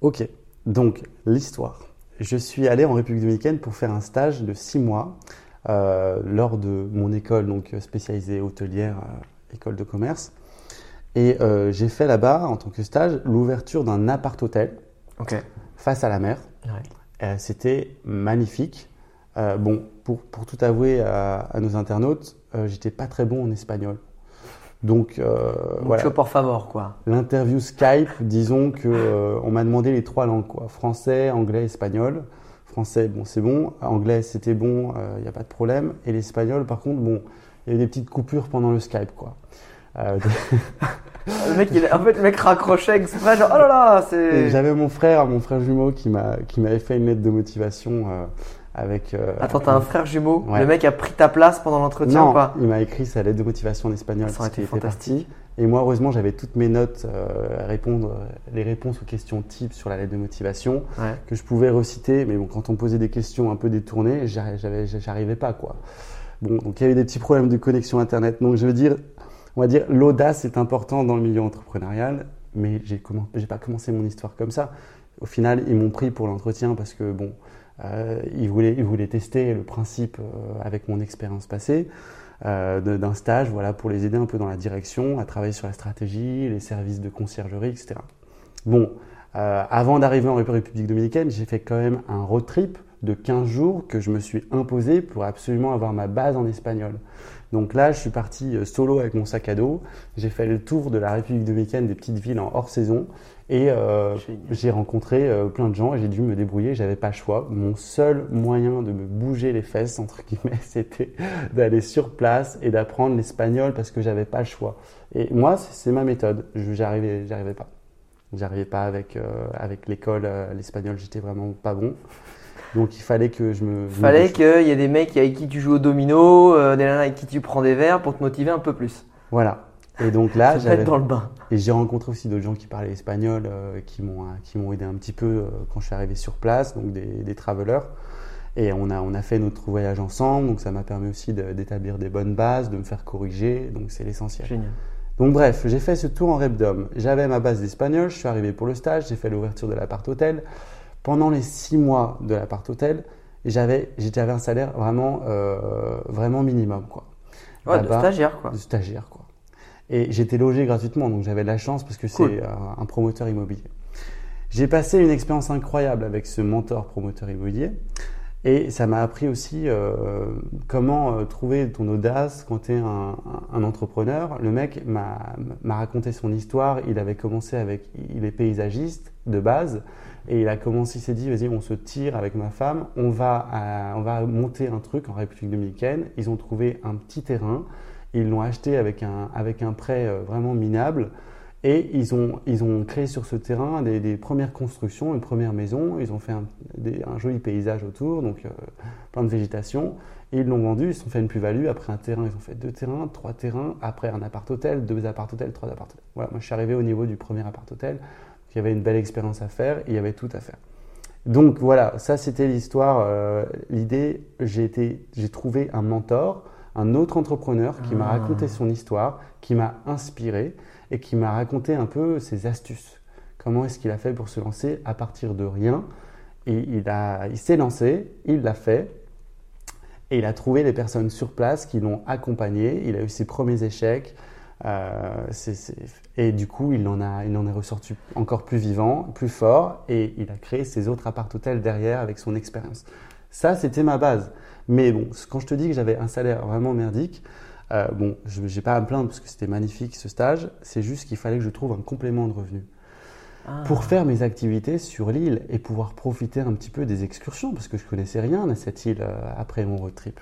Ok, donc l'histoire. Je suis allé en République dominicaine pour faire un stage de six mois euh, lors de mon école donc spécialisée hôtelière, euh, école de commerce. Et euh, j'ai fait là-bas, en tant que stage, l'ouverture d'un appart-hôtel face à la mer. Ouais. C'était magnifique. Bon, pour, pour tout avouer à, à nos internautes, j'étais pas très bon en espagnol. Donc, euh, voilà. Mucho por favor, quoi. L'interview Skype, disons que euh, on m'a demandé les trois langues, quoi. Français, anglais, espagnol. Français, bon, c'est bon. Anglais, c'était bon, il n'y a pas de problème. Et l'espagnol, par contre, bon, il y a eu des petites coupures pendant le Skype, quoi. Euh, Le mec, il, en fait, le mec raccrochait exprès, genre, oh là là, c'est. J'avais mon frère, mon frère jumeau, qui m'a qui m'avait fait une lettre de motivation euh, avec. euh, Attends, t'as un frère jumeau? Ouais. Le mec a pris ta place pendant l'entretien ou pas? il m'a écrit sa lettre de motivation en espagnol Ça aurait été fantastique. Et moi, heureusement, j'avais toutes mes notes euh, à répondre, les réponses aux questions types sur la lettre de motivation Ouais. que je pouvais reciter. Mais bon, quand on posait des questions un peu détournées, j'arrivais pas, quoi. Bon, donc il y avait des petits problèmes de connexion internet. Donc je veux dire, on va dire, l'audace est important dans le milieu entrepreneurial, mais j'ai j'ai pas commencé mon histoire comme ça. Au final, ils m'ont pris pour l'entretien parce que bon, euh, ils voulaient, ils voulaient tester le principe euh, avec mon expérience passée euh, d'un stage, voilà, pour les aider un peu dans la direction, à travailler sur la stratégie, les services de conciergerie, etc. Bon, euh, avant d'arriver en République dominicaine, j'ai fait quand même un road trip de 15 jours que je me suis imposé pour absolument avoir ma base en espagnol. Donc là, je suis parti solo avec mon sac à dos. J'ai fait le tour de la République dominicaine, des petites villes en hors saison. Et euh, j'ai rencontré euh, plein de gens et j'ai dû me débrouiller. J'avais pas le choix. Mon seul moyen de me bouger les fesses, entre guillemets, c'était d'aller sur place et d'apprendre l'espagnol parce que j'avais pas le choix. Et moi, c'est ma méthode. J'arrivais, j'arrivais pas. J'arrivais pas avec euh, avec l'école, l'espagnol. J'étais vraiment pas bon. Donc il fallait que je me. je Fallait qu'il y ait des mecs avec qui tu joues au domino, des nanas avec qui tu prends des verres pour te motiver un peu plus. Voilà. Et donc là, j'avais. dans le bain. Et j'ai rencontré aussi d'autres gens qui parlaient espagnol, euh, qui m'ont euh, qui m'ont aidé un petit peu euh, quand je suis arrivé sur place, donc des, des travelers. Et on a on a fait notre voyage ensemble, donc ça m'a permis aussi de- d'établir des bonnes bases, de me faire corriger, donc c'est l'essentiel. Génial. Donc bref, j'ai fait ce tour en Repdom. J'avais ma base d'espagnol, je suis arrivé pour le stage, j'ai fait l'ouverture de l'appart hôtel. Pendant les six mois de l'appart hôtel, j'avais j'avais un salaire vraiment euh, vraiment minimum quoi. Ouais, de stagiaire, quoi. de stagiaire quoi. Et j'étais logé gratuitement, donc j'avais de la chance parce que c'est un, un promoteur immobilier. J'ai passé une expérience incroyable avec ce mentor promoteur immobilier. Et ça m'a appris aussi euh, comment euh, trouver ton audace quand tu es un, entrepreneur. Le mec m'a m'a raconté son histoire. Il avait commencé avec, il est paysagiste de base, et il a commencé, il s'est dit, vas-y, on se tire avec ma femme, on va, à- on va monter un truc en République dominicaine. Ils ont trouvé un petit terrain, ils l'ont acheté avec un, avec un prêt euh, vraiment minable. Et ils ont, ils ont créé sur ce terrain des, premières constructions, une première maison. Ils ont fait un, joli paysage autour, donc euh, plein de végétation. Et ils l'ont vendu, ils se sont fait une plus-value. Après un terrain, ils ont fait deux terrains, trois terrains. Après un appart-hôtel, deux appart-hôtels, trois appart-hôtels. Voilà, moi je suis arrivé au niveau du premier appart-hôtel. Il y avait une belle expérience à faire, il y avait tout à faire. Donc voilà, ça c'était l'histoire. euh, L'idée, j'ai trouvé un mentor, un autre entrepreneur qui m'a Ah. raconté son histoire, qui m'a inspiré et qui m'a raconté un peu ses astuces. Comment est-ce qu'il a fait pour se lancer à partir de rien Et il, a- il s'est lancé, il l'a fait, et il a trouvé les personnes sur place qui l'ont accompagné. Il a eu ses premiers échecs. euh, et du coup, il en, a, il en est ressorti encore plus vivant, plus fort, et il a créé ses autres appart-hôtels derrière avec son expérience. Ça, c'était ma base. Mais bon, quand je te dis que j'avais un salaire vraiment merdique, euh, bon, je n'ai pas à me plaindre parce que c'était magnifique ce stage, c'est juste qu'il fallait que je trouve un complément de revenu Ah. pour faire mes activités sur l'île et pouvoir profiter un petit peu des excursions parce que je connaissais rien à cette île euh, après mon road trip.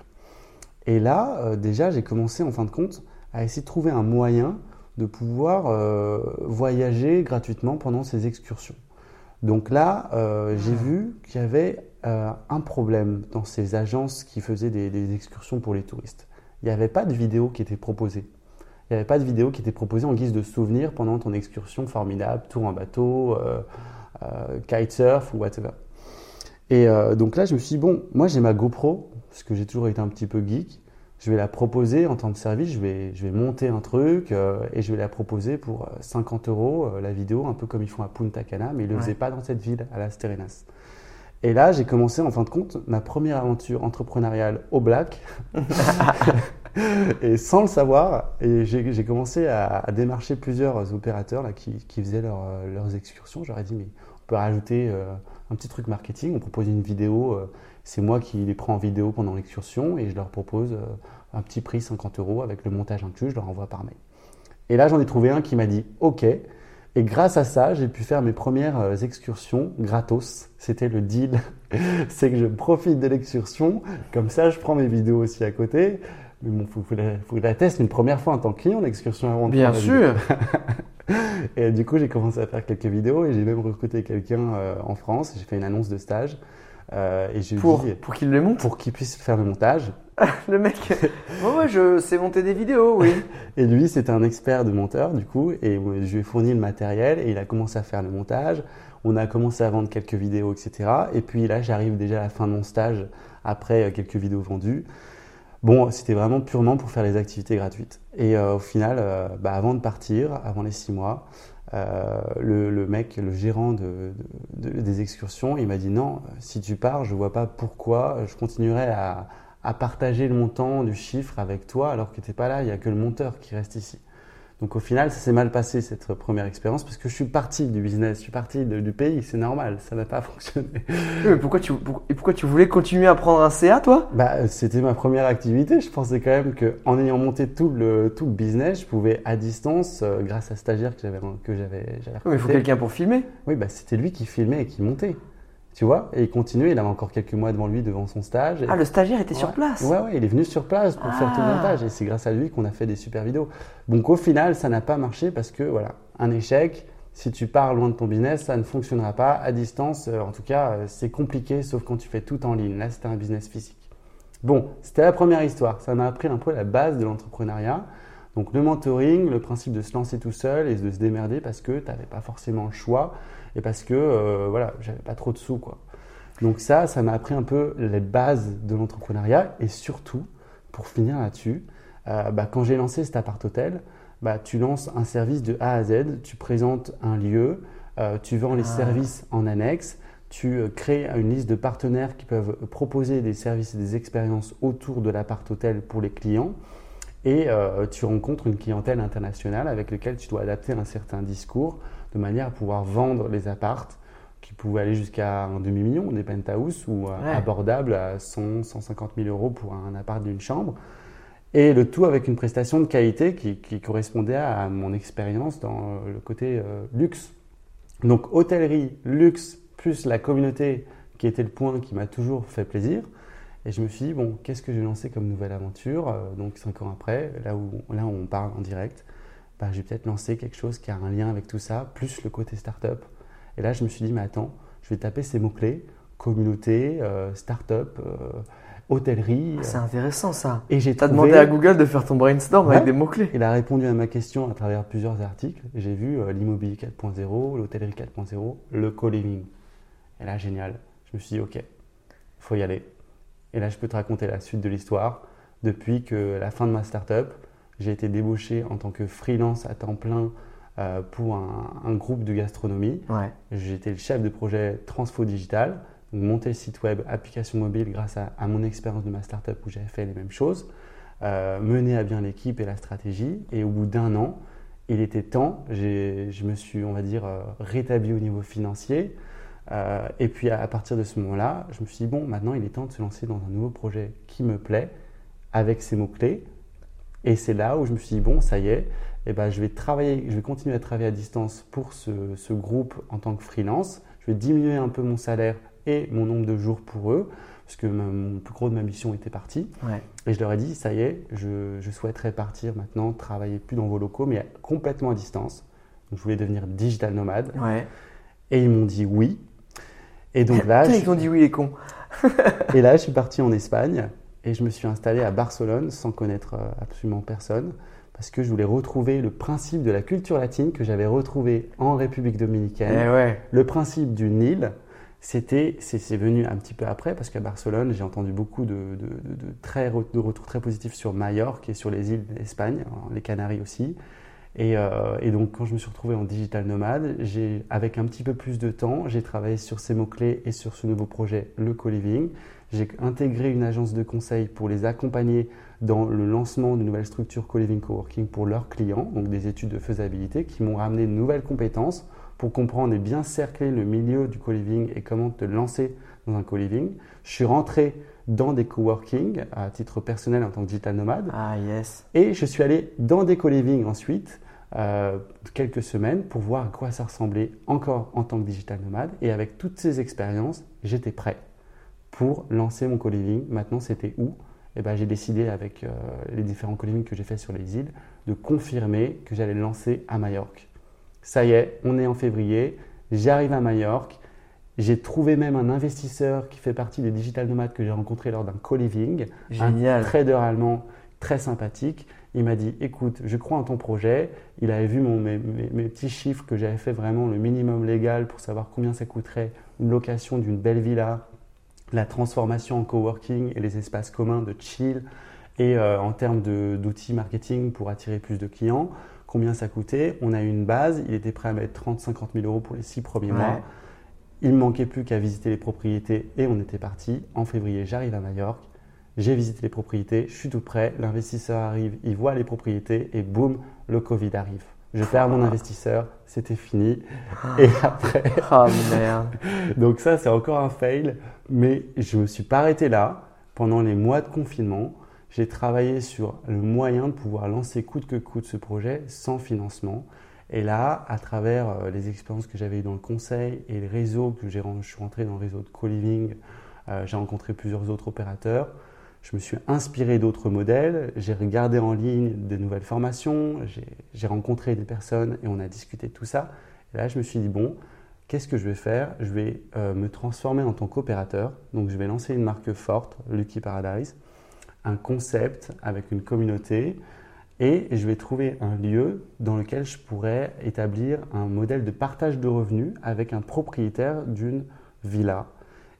Et là, euh, déjà, j'ai commencé en fin de compte à essayer de trouver un moyen de pouvoir euh, voyager gratuitement pendant ces excursions. Donc là, euh, j'ai vu qu'il y avait euh, un problème dans ces agences qui faisaient des, des excursions pour les touristes. Il n'y avait pas de vidéos qui étaient proposées. il n'y avait pas de vidéo qui était proposée en guise de souvenir pendant ton excursion formidable, tour en bateau, euh, euh, kitesurf ou whatever. Et euh, donc là, je me suis dit, bon, moi j'ai ma GoPro, parce que j'ai toujours été un petit peu geek. Je vais la proposer en tant que service, je vais, je vais monter un truc et je vais la proposer pour 50 euros la vidéo, un peu comme ils font à Punta Cana, mais ils ne le faisaient pas dans cette ville, à Las Terrenas. Et là, j'ai commencé en fin de compte ma première aventure entrepreneuriale au black. et sans le savoir, et j'ai commencé à, démarcher plusieurs opérateurs là, qui, faisaient leurs excursions. J'aurais dit, mais on peut rajouter euh, un petit truc marketing, on propose une vidéo, euh, c'est moi qui les prends en vidéo pendant l'excursion et je leur propose euh, un petit prix 50 euros avec le montage inclus, je leur envoie par mail. Et là, j'en ai trouvé un qui m'a dit, OK, et grâce à ça, j'ai pu faire mes premières euh, excursions gratos. C'était le deal. c'est que je profite de l'excursion. Comme ça, je prends mes vidéos aussi à côté. Mais bon, faut, faut, la, faut la tester une première fois en tant que client, l'excursion avant de Bien sûr. et du coup, j'ai commencé à faire quelques vidéos et j'ai même recruté quelqu'un euh, en France. J'ai fait une annonce de stage. Euh, et pour, pour qu'il le monte? Pour qu'il puisse faire le montage. le mec, ouais, je sais monter des vidéos, oui. et lui, c'était un expert de monteur, du coup, et je lui ai fourni le matériel et il a commencé à faire le montage. On a commencé à vendre quelques vidéos, etc. Et puis là, j'arrive déjà à la fin de mon stage après euh, quelques vidéos vendues. Bon, c'était vraiment purement pour faire les activités gratuites. Et euh, au final, euh, bah, avant de partir, avant les six mois, le, mec, le gérant de, des excursions, il m'a dit non, si tu pars, je vois pas pourquoi je continuerai à, à partager le montant du chiffre avec toi alors que tu n'es pas là, il n'y a que le monteur qui reste ici. Donc au final, ça s'est mal passé cette première expérience parce que je suis parti du business, je suis parti du pays, c'est normal, ça n'a pas fonctionné. mais pourquoi tu, pourquoi tu voulais continuer à prendre un CA toi? Bah, C'était ma première activité, je pensais quand même qu'en ayant monté tout le, tout le business, je pouvais à distance, euh, grâce à stagiaire que j'avais que j'avais. mais il faut quelqu'un pour filmer. Oui, bah, c'était lui qui filmait et qui montait. Tu vois Et il continuait, il avait encore quelques mois devant lui, devant son stage. Ah, le stagiaire était sur place? Ouais, ouais, il est venu sur place pour faire tout le ah. montage. Et c'est grâce à lui qu'on a fait des super vidéos. Donc au final, ça n'a pas marché parce que, voilà, un échec. Si tu pars loin de ton business, ça ne fonctionnera pas. À distance, euh, en tout cas, euh, c'est compliqué, sauf quand tu fais tout en ligne. Là, c'était un business physique. Bon, c'était la première histoire. Ça m'a appris un peu la base de l'entrepreneuriat. Donc le mentoring, le principe de se lancer tout seul et de se démerder parce que tu n'avais pas forcément le choix et parce que euh, voilà, j'avais pas trop de sous quoi. Donc ça, ça m'a appris un peu les bases de l'entrepreneuriat et surtout, pour finir là-dessus, euh, bah, quand j'ai lancé cet appart hôtel, bah, tu lances un service de A à Z, tu présentes un lieu, euh, tu vends les ah. services en annexe, tu crées une liste de partenaires qui peuvent proposer des services et des expériences autour de l'appart hôtel pour les clients et tu rencontres une clientèle internationale avec laquelle tu dois adapter un certain discours de manière à pouvoir vendre les appartes qui pouvaient aller jusqu'à un demi-million, des penthouse ou euh, abordables à 100, 150 000 euros pour un appart d'une chambre. Et le tout avec une prestation de qualité qui, correspondait à mon expérience dans le côté euh, luxe. Donc hôtellerie, luxe, plus la communauté qui était le point qui m'a toujours fait plaisir. Et je me suis dit, bon, qu'est-ce que je vais lancer comme nouvelle aventure euh, Donc cinq ans après, là où, là où on parle en direct, bah, j'ai peut-être lancé quelque chose qui a un lien avec tout ça, plus le côté startup. Et là, je me suis dit, mais attends, je vais taper ces mots-clés, communauté, euh, startup, euh, hôtellerie. Ah, c'est intéressant ça. Et j'ai demandé à Google de faire ton brainstorm avec des mots-clés. Il a répondu à ma question à travers plusieurs articles. J'ai vu euh, l'immobilier 4.0, l'hôtellerie 4.0, le co-living. Et là, génial. Je me suis dit, ok, il faut y aller. Et là, je peux te raconter la suite de l'histoire. Depuis que la fin de ma startup, j'ai été débauché en tant que freelance à temps plein euh, pour un, groupe de gastronomie. J'étais le chef de projet Transfo Digital, monter le site web, application mobile grâce à, mon expérience de ma startup où j'avais fait les mêmes choses, euh, mener à bien l'équipe et la stratégie. Et au bout d'un an, il était temps, je me suis, on va dire, euh, rétabli au niveau financier. et puis à, partir de ce moment-là, je me suis dit, bon, maintenant il est temps de se lancer dans un nouveau projet qui me plaît, avec ces mots-clés, et c'est là où je me suis dit, bon, ça y est, eh ben, je vais travailler, je vais continuer à travailler à distance pour ce, ce, groupe en tant que freelance. Je vais diminuer un peu mon salaire et mon nombre de jours pour eux, parce que mon plus gros de ma mission était parti. Et je leur ai dit, ça y est, je, je, souhaiterais partir maintenant, travailler plus dans vos locaux, mais complètement à distance. Donc, je voulais devenir digital nomade. Ouais. Et ils m'ont dit oui. Et donc là, ils ont dit oui les cons. et là, je suis parti en Espagne et je me suis installé à Barcelone sans connaître euh, absolument personne parce que je voulais retrouver le principe de la culture latine que j'avais retrouvé en République dominicaine. Eh ouais. Le principe du Nil, c'était, c'est venu un petit peu après parce qu'à Barcelone, j'ai entendu beaucoup de, de, de, très, de retours très positifs sur Majorque et sur les îles d'Espagne, les Canaries aussi. Et, euh, et, donc, quand je me suis retrouvé en digital nomade, avec un petit peu plus de temps, j'ai travaillé sur ces mots-clés et sur ce nouveau projet, le co-living. J'ai intégré une agence de conseil pour les accompagner dans le lancement de nouvelles structures co-living coworking pour leurs clients, donc des études de faisabilité qui m'ont ramené de nouvelles compétences pour comprendre et bien cercler le milieu du co-living et comment te lancer dans un co-living. Je suis rentré dans des coworking à titre personnel en tant que digital nomade. Ah yes. Et je suis allé dans des co-living ensuite euh, quelques semaines pour voir à quoi ça ressemblait encore en tant que digital nomade. Et avec toutes ces expériences, j'étais prêt pour lancer mon co-living. Maintenant, c'était où? Eh ben, J'ai décidé avec euh, les différents co-living que j'ai fait sur les îles de confirmer que j'allais le lancer à Majorque. Ça y est, on est en février, j'arrive à Majorque. J'ai trouvé même un investisseur qui fait partie des digital nomades que j'ai rencontré lors d'un co-living. Un trader allemand très sympathique. Il m'a dit écoute, je crois en ton projet. Il avait vu mon, mes, petits chiffres que j'avais fait vraiment le minimum légal pour savoir combien ça coûterait une location d'une belle villa, la transformation en coworking et les espaces communs de chill et euh, en termes d'outils marketing pour attirer plus de clients. Combien ça coûtait? On a eu une base. Il était prêt à mettre 30-50 000 euros pour les six premiers mois. Il ne manquait plus qu'à visiter les propriétés et on était parti. En février, j'arrive à Majorque j'ai visité les propriétés, je suis tout prêt, l'investisseur arrive, il voit les propriétés et boum, le Covid arrive. Je perds mon investisseur, c'était fini. Ah. Et après. Oh merde. Donc, ça, c'est encore un fail. Mais je ne me suis pas arrêté là. Pendant les mois de confinement, j'ai travaillé sur le moyen de pouvoir lancer coûte que coûte ce projet sans financement. Et là, à travers euh, les expériences que j'avais eues dans le conseil et le réseau que j'ai, je suis rentré dans le réseau de co-living, euh, j'ai rencontré plusieurs autres opérateurs je me suis inspiré d'autres modèles, j'ai regardé en ligne des nouvelles formations, j'ai rencontré des personnes et on a discuté de tout ça. Et là, je me suis dit, bon, qu'est-ce que je vais faire? Je vais euh, me transformer en tant qu'opérateur. Donc, je vais lancer une marque forte, Lucky Paradise, un concept avec une communauté et je vais trouver un lieu dans lequel je pourrais établir un modèle de partage de revenus avec un propriétaire d'une villa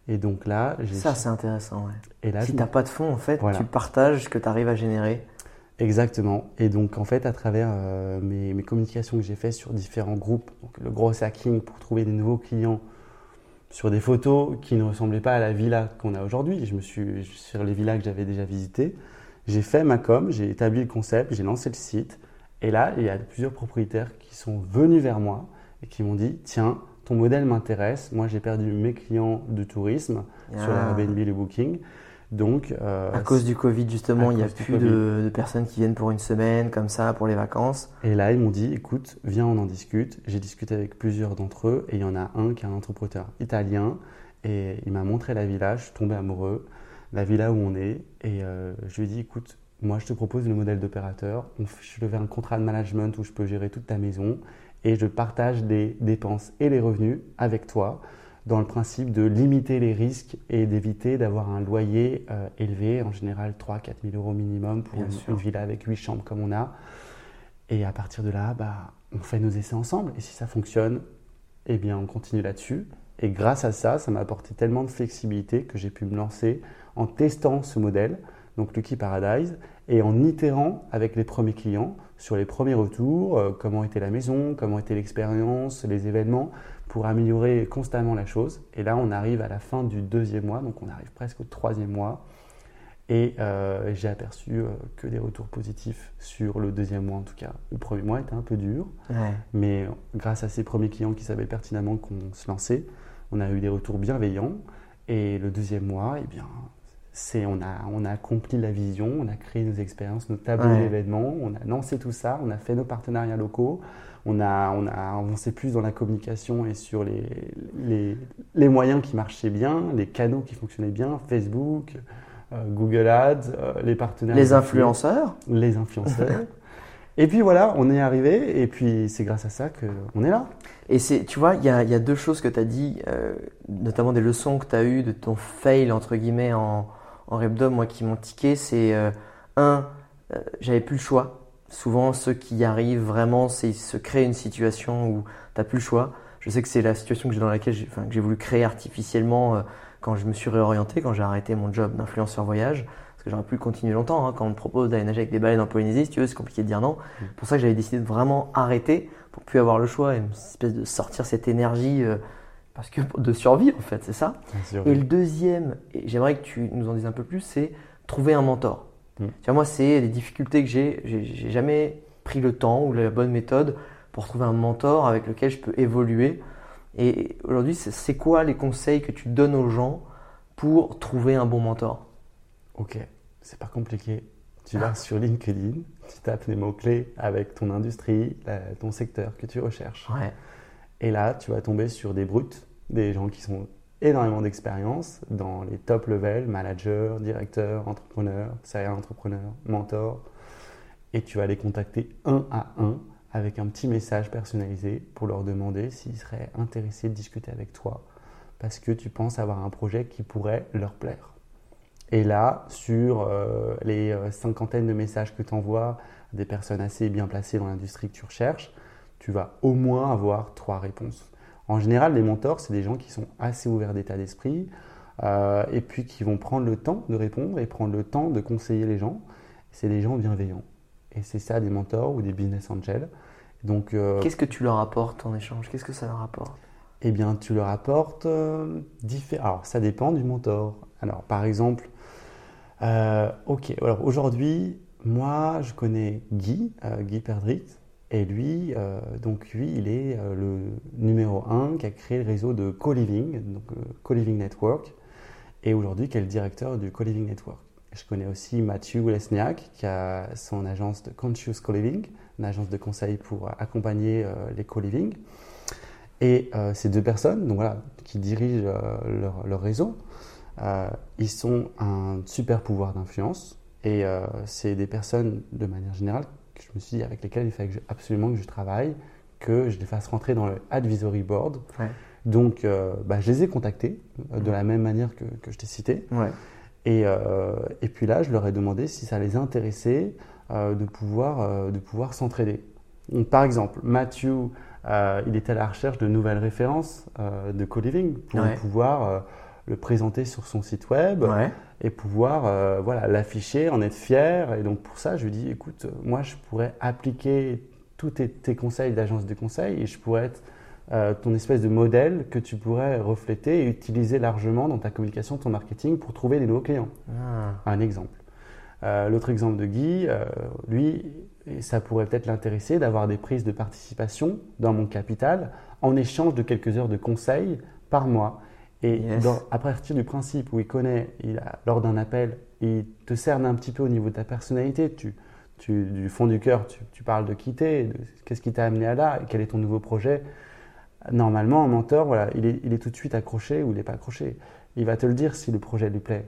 et donc là, ça c'est intéressant. Ouais. Et là, si tu n'as pas de fonds, en fait, tu partages ce que tu arrives à générer. Exactement. Et donc en fait, à travers euh, mes, communications que j'ai faites sur différents groupes, donc le gros hacking pour trouver des nouveaux clients sur des photos qui ne ressemblaient pas à la villa qu'on a aujourd'hui. Je me suis sur les villas que j'avais déjà visitées. J'ai fait ma com, j'ai établi le concept, j'ai lancé le site. Et là, il y a plusieurs propriétaires qui sont venus vers moi et qui m'ont dit tiens, ton modèle m'intéresse. Moi, j'ai perdu mes clients de tourisme sur ah. Airbnb et Booking. Donc, euh, à cause du Covid, justement, il n'y a plus de, personnes qui viennent pour une semaine, comme ça, pour les vacances. Et là, ils m'ont dit, écoute, viens, on en discute. J'ai discuté avec plusieurs d'entre eux et il y en a un qui est un entrepreneur italien et il m'a montré la villa. Je suis tombé amoureux, la villa où on est. Et euh, je lui ai dit, écoute, moi, je te propose le modèle d'opérateur. Je te fais un contrat de management où je peux gérer toute ta maison et je partage des dépenses et les revenus avec toi dans le principe de limiter les risques et d'éviter d'avoir un loyer euh, élevé, en général 3-4 000 euros minimum pour une, villa avec 8 chambres comme on a. Et à partir de là, bah, on fait nos essais ensemble. Et si ça fonctionne, eh bien, on continue là-dessus. Et grâce à ça, ça m'a apporté tellement de flexibilité que j'ai pu me lancer en testant ce modèle, donc Lucky Paradise, et en itérant avec les premiers clients sur les premiers retours, euh, comment était la maison, comment était l'expérience, les événements, pour améliorer constamment la chose. Et là, on arrive à la fin du deuxième mois, donc on arrive presque au troisième mois. Et euh, j'ai aperçu euh, que des retours positifs sur le deuxième mois en tout cas. Le premier mois était un peu dur, mais grâce à ces premiers clients qui savaient pertinemment qu'on se lançait, on a eu des retours bienveillants. Et le deuxième mois, eh bien, on a, on a accompli la vision, on a créé nos expériences, nos tableaux d'événements, on a lancé tout ça, on a fait nos partenariats locaux, on a, on a avancé plus dans la communication et sur les, les, les moyens qui marchaient bien, les canaux qui fonctionnaient bien, Facebook, euh, Google Ads, euh, les partenaires. Les influenceurs. Les influenceurs. et puis voilà, on est arrivé et puis c'est grâce à ça qu'on est là. Et c'est, tu vois, il y a, y a, deux choses que tu as dit, euh, notamment des leçons que tu as eues de ton fail, entre guillemets, en, en RepDom, moi, qui m'ont tiqué, c'est un, j'avais plus le choix. Souvent, ceux qui y arrivent vraiment, c'est se créer une situation où tu n'as plus le choix. Je sais que c'est la situation que j'ai dans laquelle j'ai voulu créer artificiellement quand je me suis réorienté, quand j'ai arrêté mon job d'influenceur voyage que j'aurais pu continuer longtemps. Hein. Quand on me propose d'aller nager avec des baleines en Polynésie, si tu veux, c'est compliqué de dire non. C'est mm. pour ça que j'avais décidé de vraiment arrêter pour plus avoir le choix et une espèce de sortir cette énergie euh, parce que de survie en fait, c'est ça. Et le deuxième, et j'aimerais que tu nous en dises un peu plus, c'est trouver un mentor. Mm. Tu vois, moi, c'est les difficultés que j'ai. J'ai jamais pris le temps ou la bonne méthode pour trouver un mentor avec lequel je peux évoluer. Et aujourd'hui, c'est quoi les conseils que tu donnes aux gens pour trouver un bon mentor? Ok c'est pas compliqué. Tu vas sur LinkedIn, tu tapes les mots-clés avec ton industrie, ton secteur que tu recherches. Et là, tu vas tomber sur des brutes, des gens qui sont énormément d'expérience dans les top levels, manager, directeur, entrepreneur, serial entrepreneur, mentor. Et tu vas les contacter un à un avec un petit message personnalisé pour leur demander s'ils seraient intéressés de discuter avec toi parce que tu penses avoir un projet qui pourrait leur plaire. Et là, sur euh, les euh, cinquantaines de messages que tu envoies des personnes assez bien placées dans l'industrie que tu recherches, tu vas au moins avoir trois réponses. En général, les mentors, c'est des gens qui sont assez ouverts d'état d'esprit euh, et puis qui vont prendre le temps de répondre et prendre le temps de conseiller les gens. C'est des gens bienveillants. Et c'est ça des mentors ou des business angels. Donc, Qu'est-ce que tu leur apportes en échange? Qu'est-ce que ça leur apporte? Eh bien, tu leur apportes différents. Alors, ça dépend du mentor. Alors, par exemple, euh, ok, alors aujourd'hui, moi, je connais Guy, euh, Guy Perdrit, et lui, euh, donc lui, il est le numéro un qui a créé le réseau de co-living, donc co-living network, et aujourd'hui qui est le directeur du co-living network. Je connais aussi Mathieu Lesniak, qui a son agence de Conscious Co-living, une agence de conseil pour accompagner les co-living. Et ces deux personnes, donc voilà, qui dirigent leur, réseau, euh, ils sont un super pouvoir d'influence et euh, c'est des personnes de manière générale que je me suis dit avec lesquelles il fallait absolument que je travaille, que je les fasse rentrer dans le advisory board. Donc, euh, bah, je les ai contactés de la même manière que, que je t'ai cité. Et, et, puis là, je leur ai demandé si ça les intéressait de pouvoir, de pouvoir s'entraider. Par exemple, Matthew, il était à la recherche de nouvelles références de co-living pour pouvoir le présenter sur son site web et pouvoir euh, voilà l'afficher, en être fier. Et donc pour ça, je lui dis écoute, moi je pourrais appliquer tous tes, conseils d'agence de conseil et je pourrais être euh, ton espèce de modèle que tu pourrais refléter et utiliser largement dans ta communication, ton marketing pour trouver des nouveaux clients. Ah. Un exemple. Euh, l'autre exemple de Guy, lui, ça pourrait peut-être l'intéresser d'avoir des prises de participation dans mon capital en échange de quelques heures de conseils par mois. Et à partir du principe où il connaît, il lors d'un appel, il te cerne un petit peu au niveau de ta personnalité, tu, tu du fond du cœur, tu, parles de quitter, qu'est-ce qui t'a amené à là, quel est ton nouveau projet. Normalement, un mentor, voilà, il, est, il est tout de suite accroché ou il n'est pas accroché. Il va te le dire si le projet lui plaît.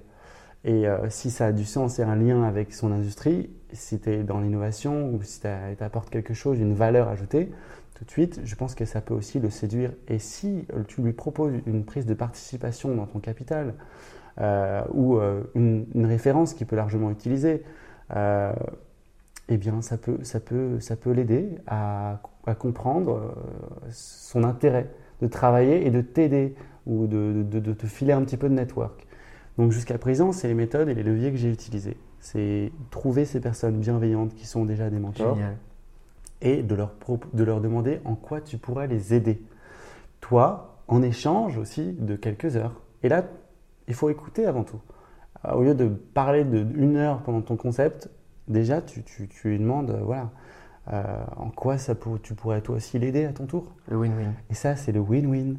Et euh, si ça a du sens et un lien avec son industrie, si tu es dans l'innovation ou si tu apportes quelque chose, une valeur ajoutée, tout de suite, je pense que ça peut aussi le séduire. Et si euh, tu lui proposes une prise de participation dans ton capital euh, ou euh, une, référence qu'il peut largement utiliser, eh bien, ça peut, ça peut, ça peut l'aider à, comprendre son intérêt de travailler et de t'aider ou de, de, te filer un petit peu de network. Donc jusqu'à présent, c'est les méthodes et les leviers que j'ai utilisés. C'est trouver ces personnes bienveillantes qui sont déjà des mentors. Génial et de leur, de leur demander en quoi tu pourrais les aider. Toi, en échange aussi de quelques heures. Et là, il faut écouter avant tout. Euh, au lieu de parler d'une heure pendant ton concept, déjà, tu, tu, tu lui demandes, euh, voilà, euh, en quoi ça pour, tu pourrais toi aussi l'aider à ton tour. Le win-win. Et ça, c'est le win-win.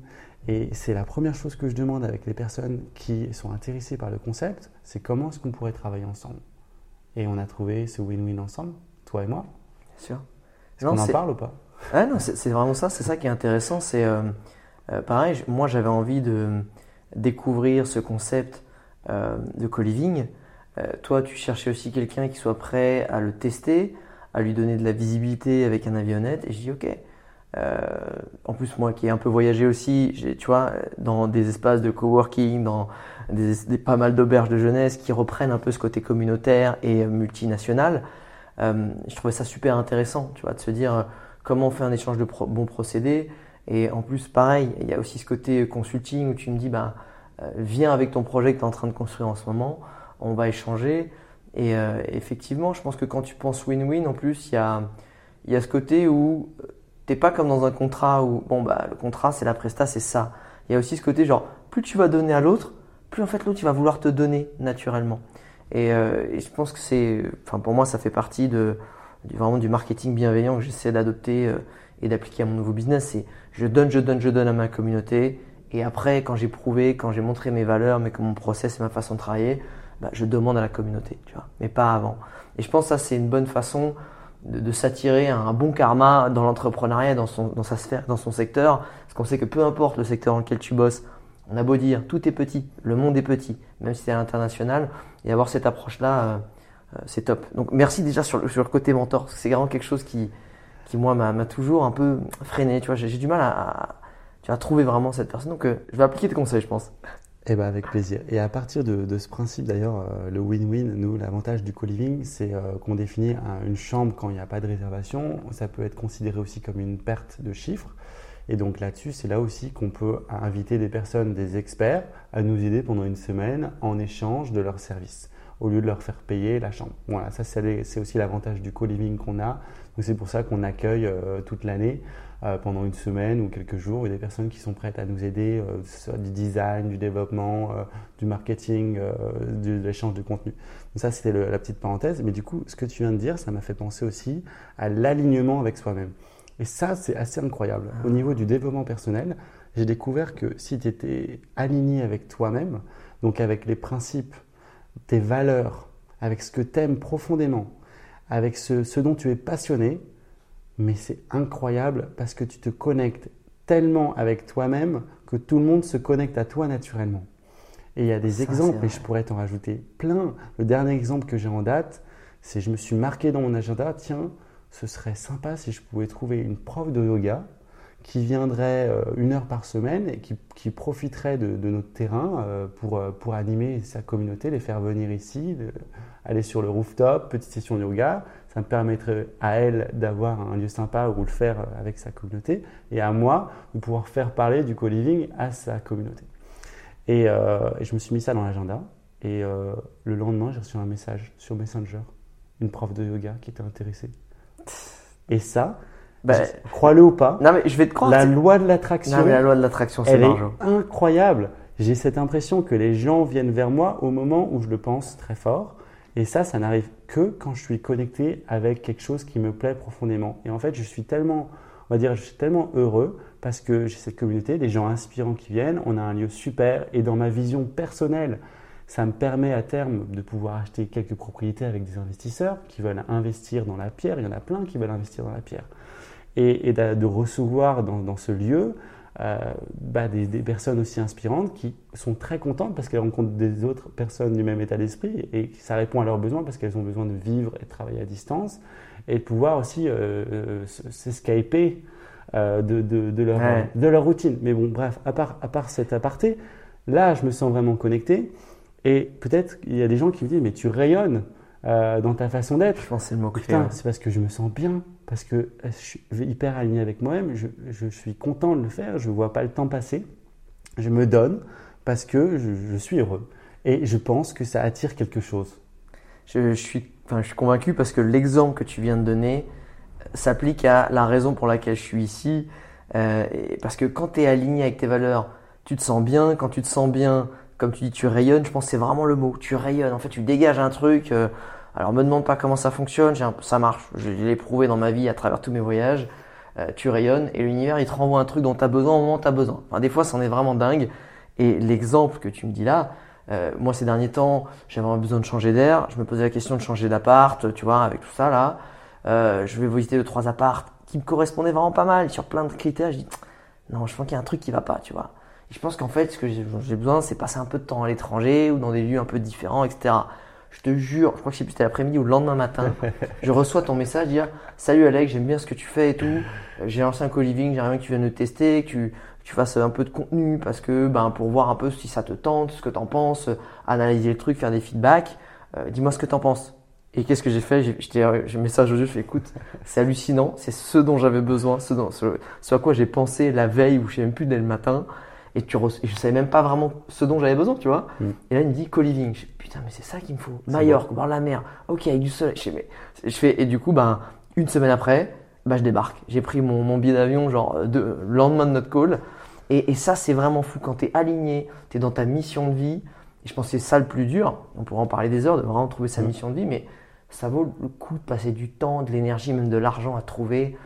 Et c'est la première chose que je demande avec les personnes qui sont intéressées par le concept, c'est comment est-ce qu'on pourrait travailler ensemble. Et on a trouvé ce win-win ensemble, toi et moi. Bien sûr. Est-ce qu'on en parle ou pas? Ah non, c'est vraiment ça, c'est ça qui est intéressant. C'est euh, euh, pareil, moi j'avais envie de découvrir ce concept euh, de co-living. toi, tu cherchais aussi quelqu'un qui soit prêt à le tester, à lui donner de la visibilité avec un avionnette. Et je dis ok, en plus, moi qui ai un peu voyagé aussi, tu vois, dans des espaces de coworking, dans des, pas mal d'auberges de jeunesse qui reprennent un peu ce côté communautaire et multinational. Euh, je trouvais ça super intéressant, tu vois, de se dire euh, comment on fait un échange de bons procédés. Et en plus, pareil, il y a aussi ce côté consulting où tu me dis, bah, viens avec ton projet que tu es en train de construire en ce moment, on va échanger. Et effectivement, je pense que quand tu penses win-win, en plus, il y a, il y a ce côté où t'es pas comme dans un contrat où, bon, bah, le contrat, c'est la presta, c'est ça. Il y a aussi ce côté, genre, plus tu vas donner à l'autre, plus en fait l'autre, il va vouloir te donner naturellement. Et, euh, je pense que c'est, enfin, pour moi, ça fait partie de, du, vraiment du marketing bienveillant que j'essaie d'adopter euh, et d'appliquer à mon nouveau business. C'est je donne, je donne, je donne à ma communauté. Et après, quand j'ai prouvé, quand j'ai montré mes valeurs, mais que mon process et ma façon de travailler, bah, je demande à la communauté, tu vois, mais pas avant. Et je pense que ça, c'est une bonne façon de, s'attirer un bon karma dans l'entrepreneuriat, dans, son, dans sa sphère, dans son secteur. Parce qu'on sait que peu importe le secteur dans lequel tu bosses, on a beau dire tout est petit, le monde est petit, même si c'est à l'international, et avoir cette approche-là, euh, euh, c'est top. Donc merci déjà sur le, sur le côté mentor, c'est vraiment quelque chose qui, qui moi, m'a toujours un peu freiné. Tu vois, j'ai du mal à, tu vas trouver vraiment cette personne. Donc euh, je vais appliquer tes conseils, je pense. Eh ben avec plaisir. Et à partir de, ce principe d'ailleurs, euh, le win-win, nous, l'avantage du co-living, c'est euh, qu'on définit une chambre quand il n'y a pas de réservation. Ça peut être considéré aussi comme une perte de chiffres. Et donc là-dessus, c'est là aussi qu'on peut inviter des personnes, des experts, à nous aider pendant une semaine en échange de leurs services, au lieu de leur faire payer la chambre. Voilà, ça c'est aussi l'avantage du co-living qu'on a. Donc c'est pour ça qu'on accueille euh, toute l'année euh, pendant une semaine ou quelques jours. Il y a des personnes qui sont prêtes à nous aider, euh, soit du design, du développement, euh, du marketing, de l'échange de contenu. Donc ça, c'était la petite parenthèse. Mais du coup, ce que tu viens de dire, ça m'a fait penser aussi à l'alignement avec soi-même. Et ça, c'est assez incroyable. Au niveau du développement personnel, j'ai découvert que si tu étais aligné avec toi-même, donc avec les principes, tes valeurs, avec ce que tu aimes profondément, avec ce dont tu es passionné, mais c'est incroyable parce que tu te connectes tellement avec toi-même que tout le monde se connecte à toi naturellement. Et il y a des exemples, et je pourrais t'en rajouter plein. Le dernier exemple que j'ai en date, c'est je me suis marqué dans mon agenda, tiens, ce serait sympa si je pouvais trouver une prof de yoga qui viendrait euh, une heure par semaine et qui, profiterait de, notre terrain euh, pour, euh, pour animer sa communauté, les faire venir ici, aller sur le rooftop, petite session de yoga, ça me permettrait à elle d'avoir un lieu sympa où le faire avec sa communauté et à moi de pouvoir faire parler du co-living à sa communauté. Et, je me suis mis ça dans l'agenda et le lendemain j'ai reçu un message sur Messenger, une prof de yoga qui était intéressée. Et ça, bah, crois-le ou pas, non mais je vais te croire, la loi de l'attraction, la loi de l'attraction, c'est incroyable. J'ai cette impression que les gens viennent vers moi au moment où je le pense très fort et ça, ça n'arrive que quand je suis connecté avec quelque chose qui me plaît profondément. Et en fait, je suis tellement, on va dire, je suis tellement heureux parce que j'ai cette communauté, des gens inspirants qui viennent, on a un lieu super. Et dans ma vision personnelle, ça me permet à terme de pouvoir acheter quelques propriétés avec des investisseurs qui veulent investir dans la pierre. Il y en a plein qui veulent investir dans la pierre. Et, de, recevoir dans ce lieu euh, bah, des, personnes aussi inspirantes qui sont très contentes parce qu'elles rencontrent des autres personnes du même état d'esprit et ça répond à leurs besoins parce qu'elles ont besoin de vivre et de travailler à distance et de pouvoir aussi euh, euh s'escaper euh, de, de, de, leur, de leur routine. Mais bon, bref, à part, à part cet aparté, là, je me sens vraiment connecté et peut-être il y a des gens qui me disent, mais tu rayonnes dans ta façon d'être. Je pense c'est le mot C'est parce que je me sens bien parce que euh, je suis hyper aligné avec moi-même, je, suis content de le faire, je ne vois pas le temps passer, je me donne parce que je, suis heureux. Et je pense que ça attire quelque chose. Je, suis, convaincu parce que l'exemple que tu viens de donner euh, s'applique à la raison pour laquelle je suis ici. Euh, parce que quand tu es aligné avec tes valeurs, tu te sens bien. Quand tu te sens bien, comme tu dis, tu rayonnes. Je pense que c'est vraiment le mot. Tu rayonnes. En fait, tu dégages un truc. Alors me demande pas comment ça fonctionne, ça marche, je l'ai prouvé dans ma vie à travers tous mes voyages. Euh, tu rayonnes et l'univers il te renvoie un truc dont tu as besoin au moment où tu as besoin. Enfin, des fois c'en est vraiment dingue. Et l'exemple que tu me dis là, euh, moi ces derniers temps j'avais besoin de changer d'air, je me posais la question de changer d'appart, tu vois, avec tout ça là. Euh, je vais visiter deux trois apparts qui me correspondaient vraiment pas mal sur plein de critères. Je dis non, je pense qu'il y a un truc qui va pas, tu vois. Je pense qu'en fait ce que j'ai besoin c'est passer un peu de temps à l'étranger ou dans des lieux un peu différents, etc je te jure, je crois que c'était l'après-midi ou le lendemain matin, je reçois ton message dire Salut Alex, j'aime bien ce que tu fais et tout. J'ai lancé un co-living, j'aimerais bien que tu viennes le tester, que tu, tu fasses un peu de contenu parce que ben, pour voir un peu si ça te tente, ce que tu en penses, analyser le truc, faire des feedbacks. Euh, dis-moi ce que tu en penses. Et qu'est-ce que j'ai fait? J'ai un message au jeu, je fais écoute, c'est hallucinant, c'est ce dont j'avais besoin, ce, dont, ce, à quoi j'ai pensé la veille ou je sais même plus dès le matin. Et, tu je savais même pas vraiment ce dont j'avais besoin, tu vois. Mm. Et là, il me dit co-living. Je putain, mais c'est ça qu'il me faut. Majorque, voir la mer. Ok, avec du soleil. Je, mais, je fais, et du coup, ben, une semaine après, ben, je débarque. J'ai pris mon, mon billet d'avion, genre, de, le lendemain de notre call. Et, et ça, c'est vraiment fou. Quand tu es aligné, tu es dans ta mission de vie. Et je pense que c'est ça le plus dur. On pourra en parler des heures, de vraiment trouver sa mm. mission de vie. Mais ça vaut le coup de passer du temps, de l'énergie, même de l'argent à trouver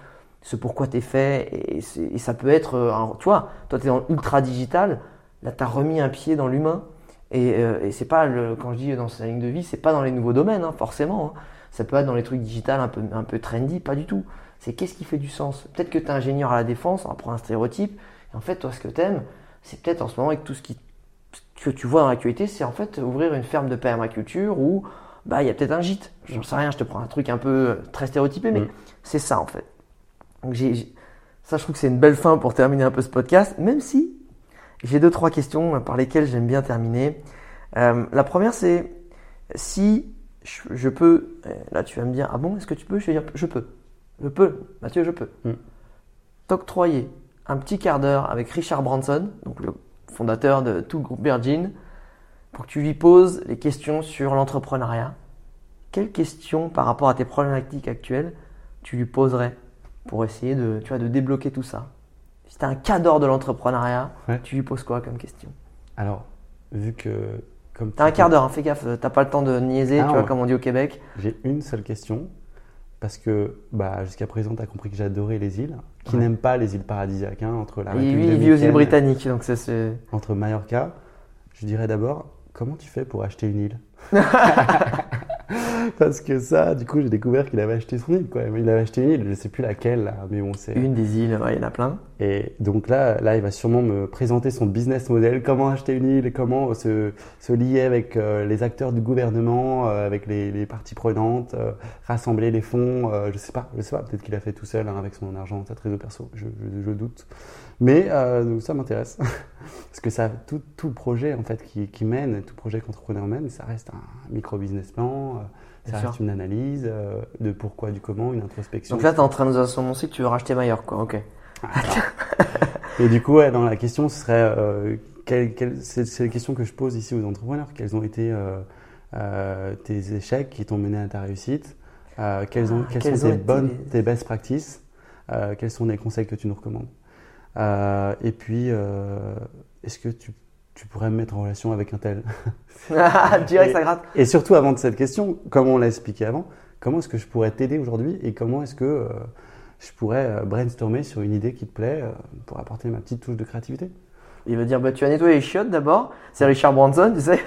ce pourquoi tu es fait. Et, ça peut être, euh, tu vois, toi tu es dans ultra digital, là tu as remis un pied dans l'humain. Et, euh, et c'est pas, le, quand je dis dans sa ligne de vie, c'est pas dans les nouveaux domaines, hein, forcément. Hein. Ça peut être dans les trucs digital un peu, un peu trendy, pas du tout. C'est qu'est-ce qui fait du sens? Peut-être que tu es ingénieur à la défense, on prend un stéréotype. Et en fait, toi, ce que tu aimes, c'est peut-être en ce moment avec tout ce qui, que tu vois dans l'actualité, c'est en fait ouvrir une ferme de permaculture ou bah il y a peut-être un gîte. J'en sais rien, je te prends un truc un peu euh, très stéréotypé, mais mm. c'est ça en fait. Donc j'ai, ça, je trouve que c'est une belle fin pour terminer un peu ce podcast, même si j'ai deux trois questions par lesquelles j'aime bien terminer. Euh, la première, c'est si je, peux, euh, là tu vas me dire, ah bon, est-ce que tu peux? Je vais dire, je peux, je peux, Mathieu, je peux. Mm. T'octroyer un petit quart d'heure avec Richard Branson, donc le fondateur de tout le groupe Virgin, pour que tu lui poses les questions sur l'entrepreneuriat. Quelles questions par rapport à tes problématiques actuelles tu lui poserais? Pour essayer de, tu vois, de débloquer tout ça Si tu un cadre de l'entrepreneuriat, tu lui poses quoi comme question? Alors, vu que. Comme tu as un quart d'heure, hein, fais gaffe, t'as pas le temps de niaiser, ah tu vois, comme on dit au Québec. J'ai une seule question, parce que bah, jusqu'à présent, tu as compris que j'adorais les îles. Qui n'aime pas les îles paradisiaques hein, entre la République il vit aux îles britanniques, donc c'est. Entre Mallorca, je dirais d'abord, comment tu fais pour acheter une île Parce que ça, du coup, j'ai découvert qu'il avait acheté son île. Quoi. Il avait acheté une île, je ne sais plus laquelle, mais bon, c'est. Une des îles, il y en a plein. Et donc là, là, il va sûrement me présenter son business model, comment acheter une île, comment se, se lier avec euh, les acteurs du gouvernement, euh, avec les, parties prenantes, euh, rassembler les fonds. je sais pas, je sais pas. Peut-être qu'il a fait tout seul hein, avec son argent, sa trésor perso. Je, je, doute. Mais donc ça m'intéresse parce que ça, tout, tout, projet en fait qui, qui mène, tout projet qu'entrepreneur mène, ça reste un micro business plan ça reste une analyse euh, de pourquoi, du comment, une introspection. Donc là, tu es en train de nous annoncer que tu veux racheter Mayor, quoi. Ok. Et du coup, dans la question, ce serait euh, c'est la question que je pose ici aux entrepreneurs. Quels ont été euh, tes échecs qui t'ont mené à ta réussite? Quels, ont, ah, quelles, sont tes bonnes, tes best practices? Quels sont les conseils que tu nous recommandes? Et puis, est-ce que tu tu pourrais me mettre en relation avec un tel Direct, ça gratte. Et surtout, avant de cette question, comme on l'a expliqué avant, comment est-ce que je pourrais t'aider aujourd'hui et comment est-ce que euh, je pourrais euh, brainstormer sur une idée qui te plaît euh, pour apporter ma petite touche de créativité? Il va dire bah, tu vas nettoyer les chiottes d'abord. C'est Richard Branson, tu sais.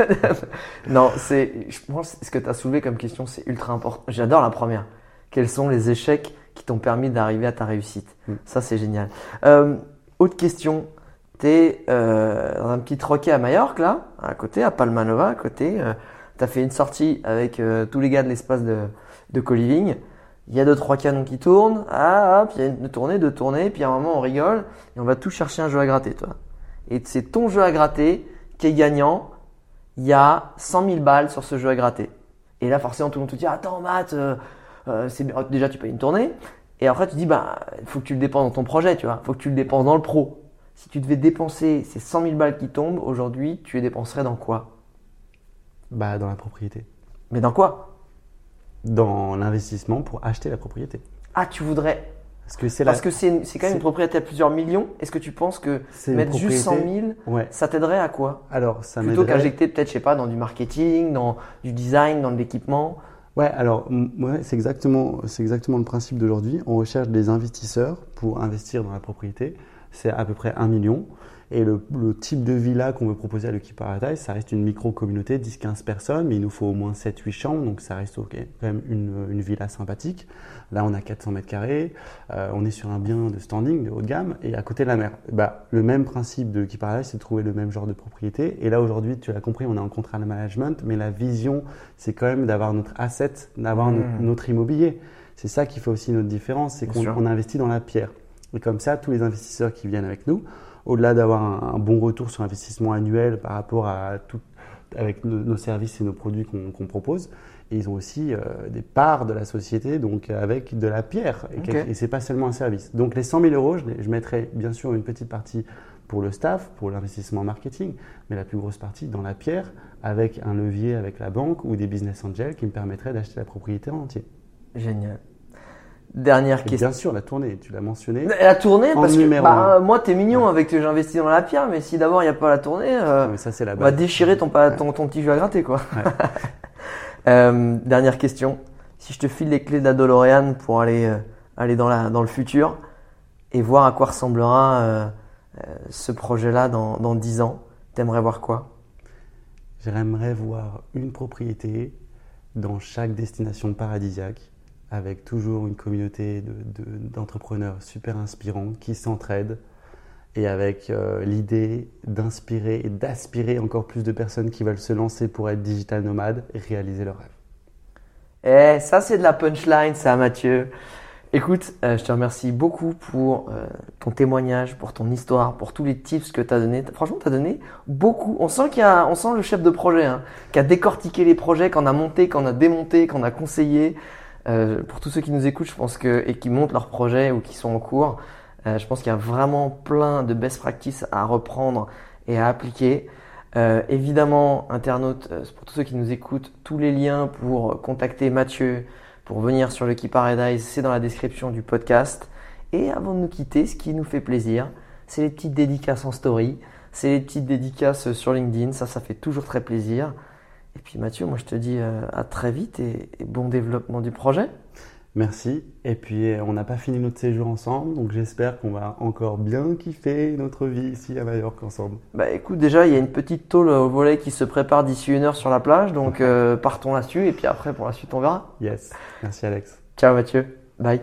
non, c'est, je pense ce que tu as soulevé comme question, c'est ultra important. J'adore la première. Quels sont les échecs qui t'ont permis d'arriver à ta réussite? Mm. Ça, c'est génial. Autre question tu es euh, dans un petit troquet à Majorque, là, à côté, à Palmanova, à côté. Euh, tu as fait une sortie avec euh, tous les gars de l'espace de, de co-living. Il y a deux, trois canons qui tournent. Ah, hop, il y a une tournée, deux tournées. Puis à un moment, on rigole et on va tout chercher un jeu à gratter, toi. Et c'est ton jeu à gratter qui est gagnant. Il y a 100 000 balles sur ce jeu à gratter. Et là, forcément, tout le monde te dit Attends, Matt, c'est déjà, tu payes une tournée. Et après, tu dis Bah, il faut que tu le dépenses dans ton projet, tu vois. Il faut que tu le dépenses dans le pro. Si tu devais dépenser ces 100 000 balles qui tombent aujourd'hui, tu les dépenserais dans quoi? Bah dans la propriété. Mais dans quoi? Dans l'investissement pour acheter la propriété. Ah, tu voudrais parce que c'est Parce que c'est quand même une propriété à plusieurs millions. Est-ce que tu penses que mettre juste 100 000, ça t'aiderait à quoi? Alors, ça Plutôt qu'injecter peut-être, je sais pas, dans du marketing, dans du design, dans de l'équipement. Ouais, alors ouais, c'est exactement, c'est exactement le principe d'aujourd'hui. On recherche des investisseurs pour investir dans la propriété c'est à peu près 1 million. Et le, type de villa qu'on veut proposer à l'équipe Paradise, ça reste une micro-communauté, 10-15 personnes, mais il nous faut au moins 7-8 chambres, donc ça reste quand même une, villa sympathique. Là, on a 400 mètres carrés, euh, on est sur un bien de standing, de haut de gamme, et à côté de la mer. Bah, le même principe de l'équipe Paradise, c'est de trouver le même genre de propriété. Et là, aujourd'hui, tu l'as compris, on est en contrat de management, mais la vision, c'est quand même d'avoir notre asset, d'avoir mmh. notre, immobilier. C'est ça qui fait aussi notre différence, c'est qu'on investit dans la pierre. Et comme ça, tous les investisseurs qui viennent avec nous, au-delà d'avoir un, bon retour sur investissement annuel par rapport à tout, avec nos, services et nos produits qu'on propose, ils ont aussi euh, des parts de la société, donc avec de la pierre. Et, et c'est pas seulement un service. Donc les 100 000 euros, je, je mettrai bien sûr une petite partie pour le staff, pour l'investissement marketing, mais la plus grosse partie dans la pierre, avec un levier avec la banque ou des business angels qui me permettraient d'acheter la propriété en entier. Génial. Dernière question. Bien sûr, la tournée, tu l'as mentionné. La tournée, parce que bah, moi, t'es mignon avec que j'investis dans la pierre, mais si d'abord il n'y a pas la tournée, euh, ça, c'est la on va déchirer ton, ton, ton, petit jeu à gratter. Quoi. euh, dernière question. Si je te file les clés de la DeLorean pour aller, euh, aller dans, la, dans le futur et voir à quoi ressemblera euh, ce projet-là dans, dans 10 ans, t'aimerais voir quoi? J'aimerais voir une propriété dans chaque destination paradisiaque avec toujours une communauté d'entrepreneurs super inspirants qui s'entraident et avec euh, l'idée d'inspirer et d'aspirer encore plus de personnes qui veulent se lancer pour être digital nomades et réaliser leurs rêves. Eh, ça c'est de la punchline, ça Mathieu. Écoute, euh, je te remercie beaucoup pour euh, ton témoignage, pour ton histoire, pour tous les tips que tu as donnés. Franchement, tu as donné beaucoup. On sent qu'il y a, on sent le chef de projet, hein, qui a décortiqué les projets, qu'on a monté, qu'on a démonté, qu'on a conseillé. Euh, pour tous ceux qui nous écoutent, je pense que et qui montent leurs projets ou qui sont en cours, euh, je pense qu'il y a vraiment plein de best practices à reprendre et à appliquer. Euh, évidemment, internautes, pour tous ceux qui nous écoutent, tous les liens pour contacter Mathieu, pour venir sur le Key Paradise, c'est dans la description du podcast. Et avant de nous quitter, ce qui nous fait plaisir, c'est les petites dédicaces en story, c'est les petites dédicaces sur LinkedIn, ça, ça fait toujours très plaisir. Et puis Mathieu, moi je te dis euh, à très vite et, bon développement du projet. Merci. Et puis euh, on n'a pas fini notre séjour ensemble, donc j'espère qu'on va encore bien kiffer notre vie ici à Mallorca ensemble. Bah écoute, déjà il y a une petite tôle au volet qui se prépare d'ici une heure sur la plage, donc euh, partons là-dessus et puis après pour la suite on verra. Yes. Merci Alex. Ciao Mathieu. Bye.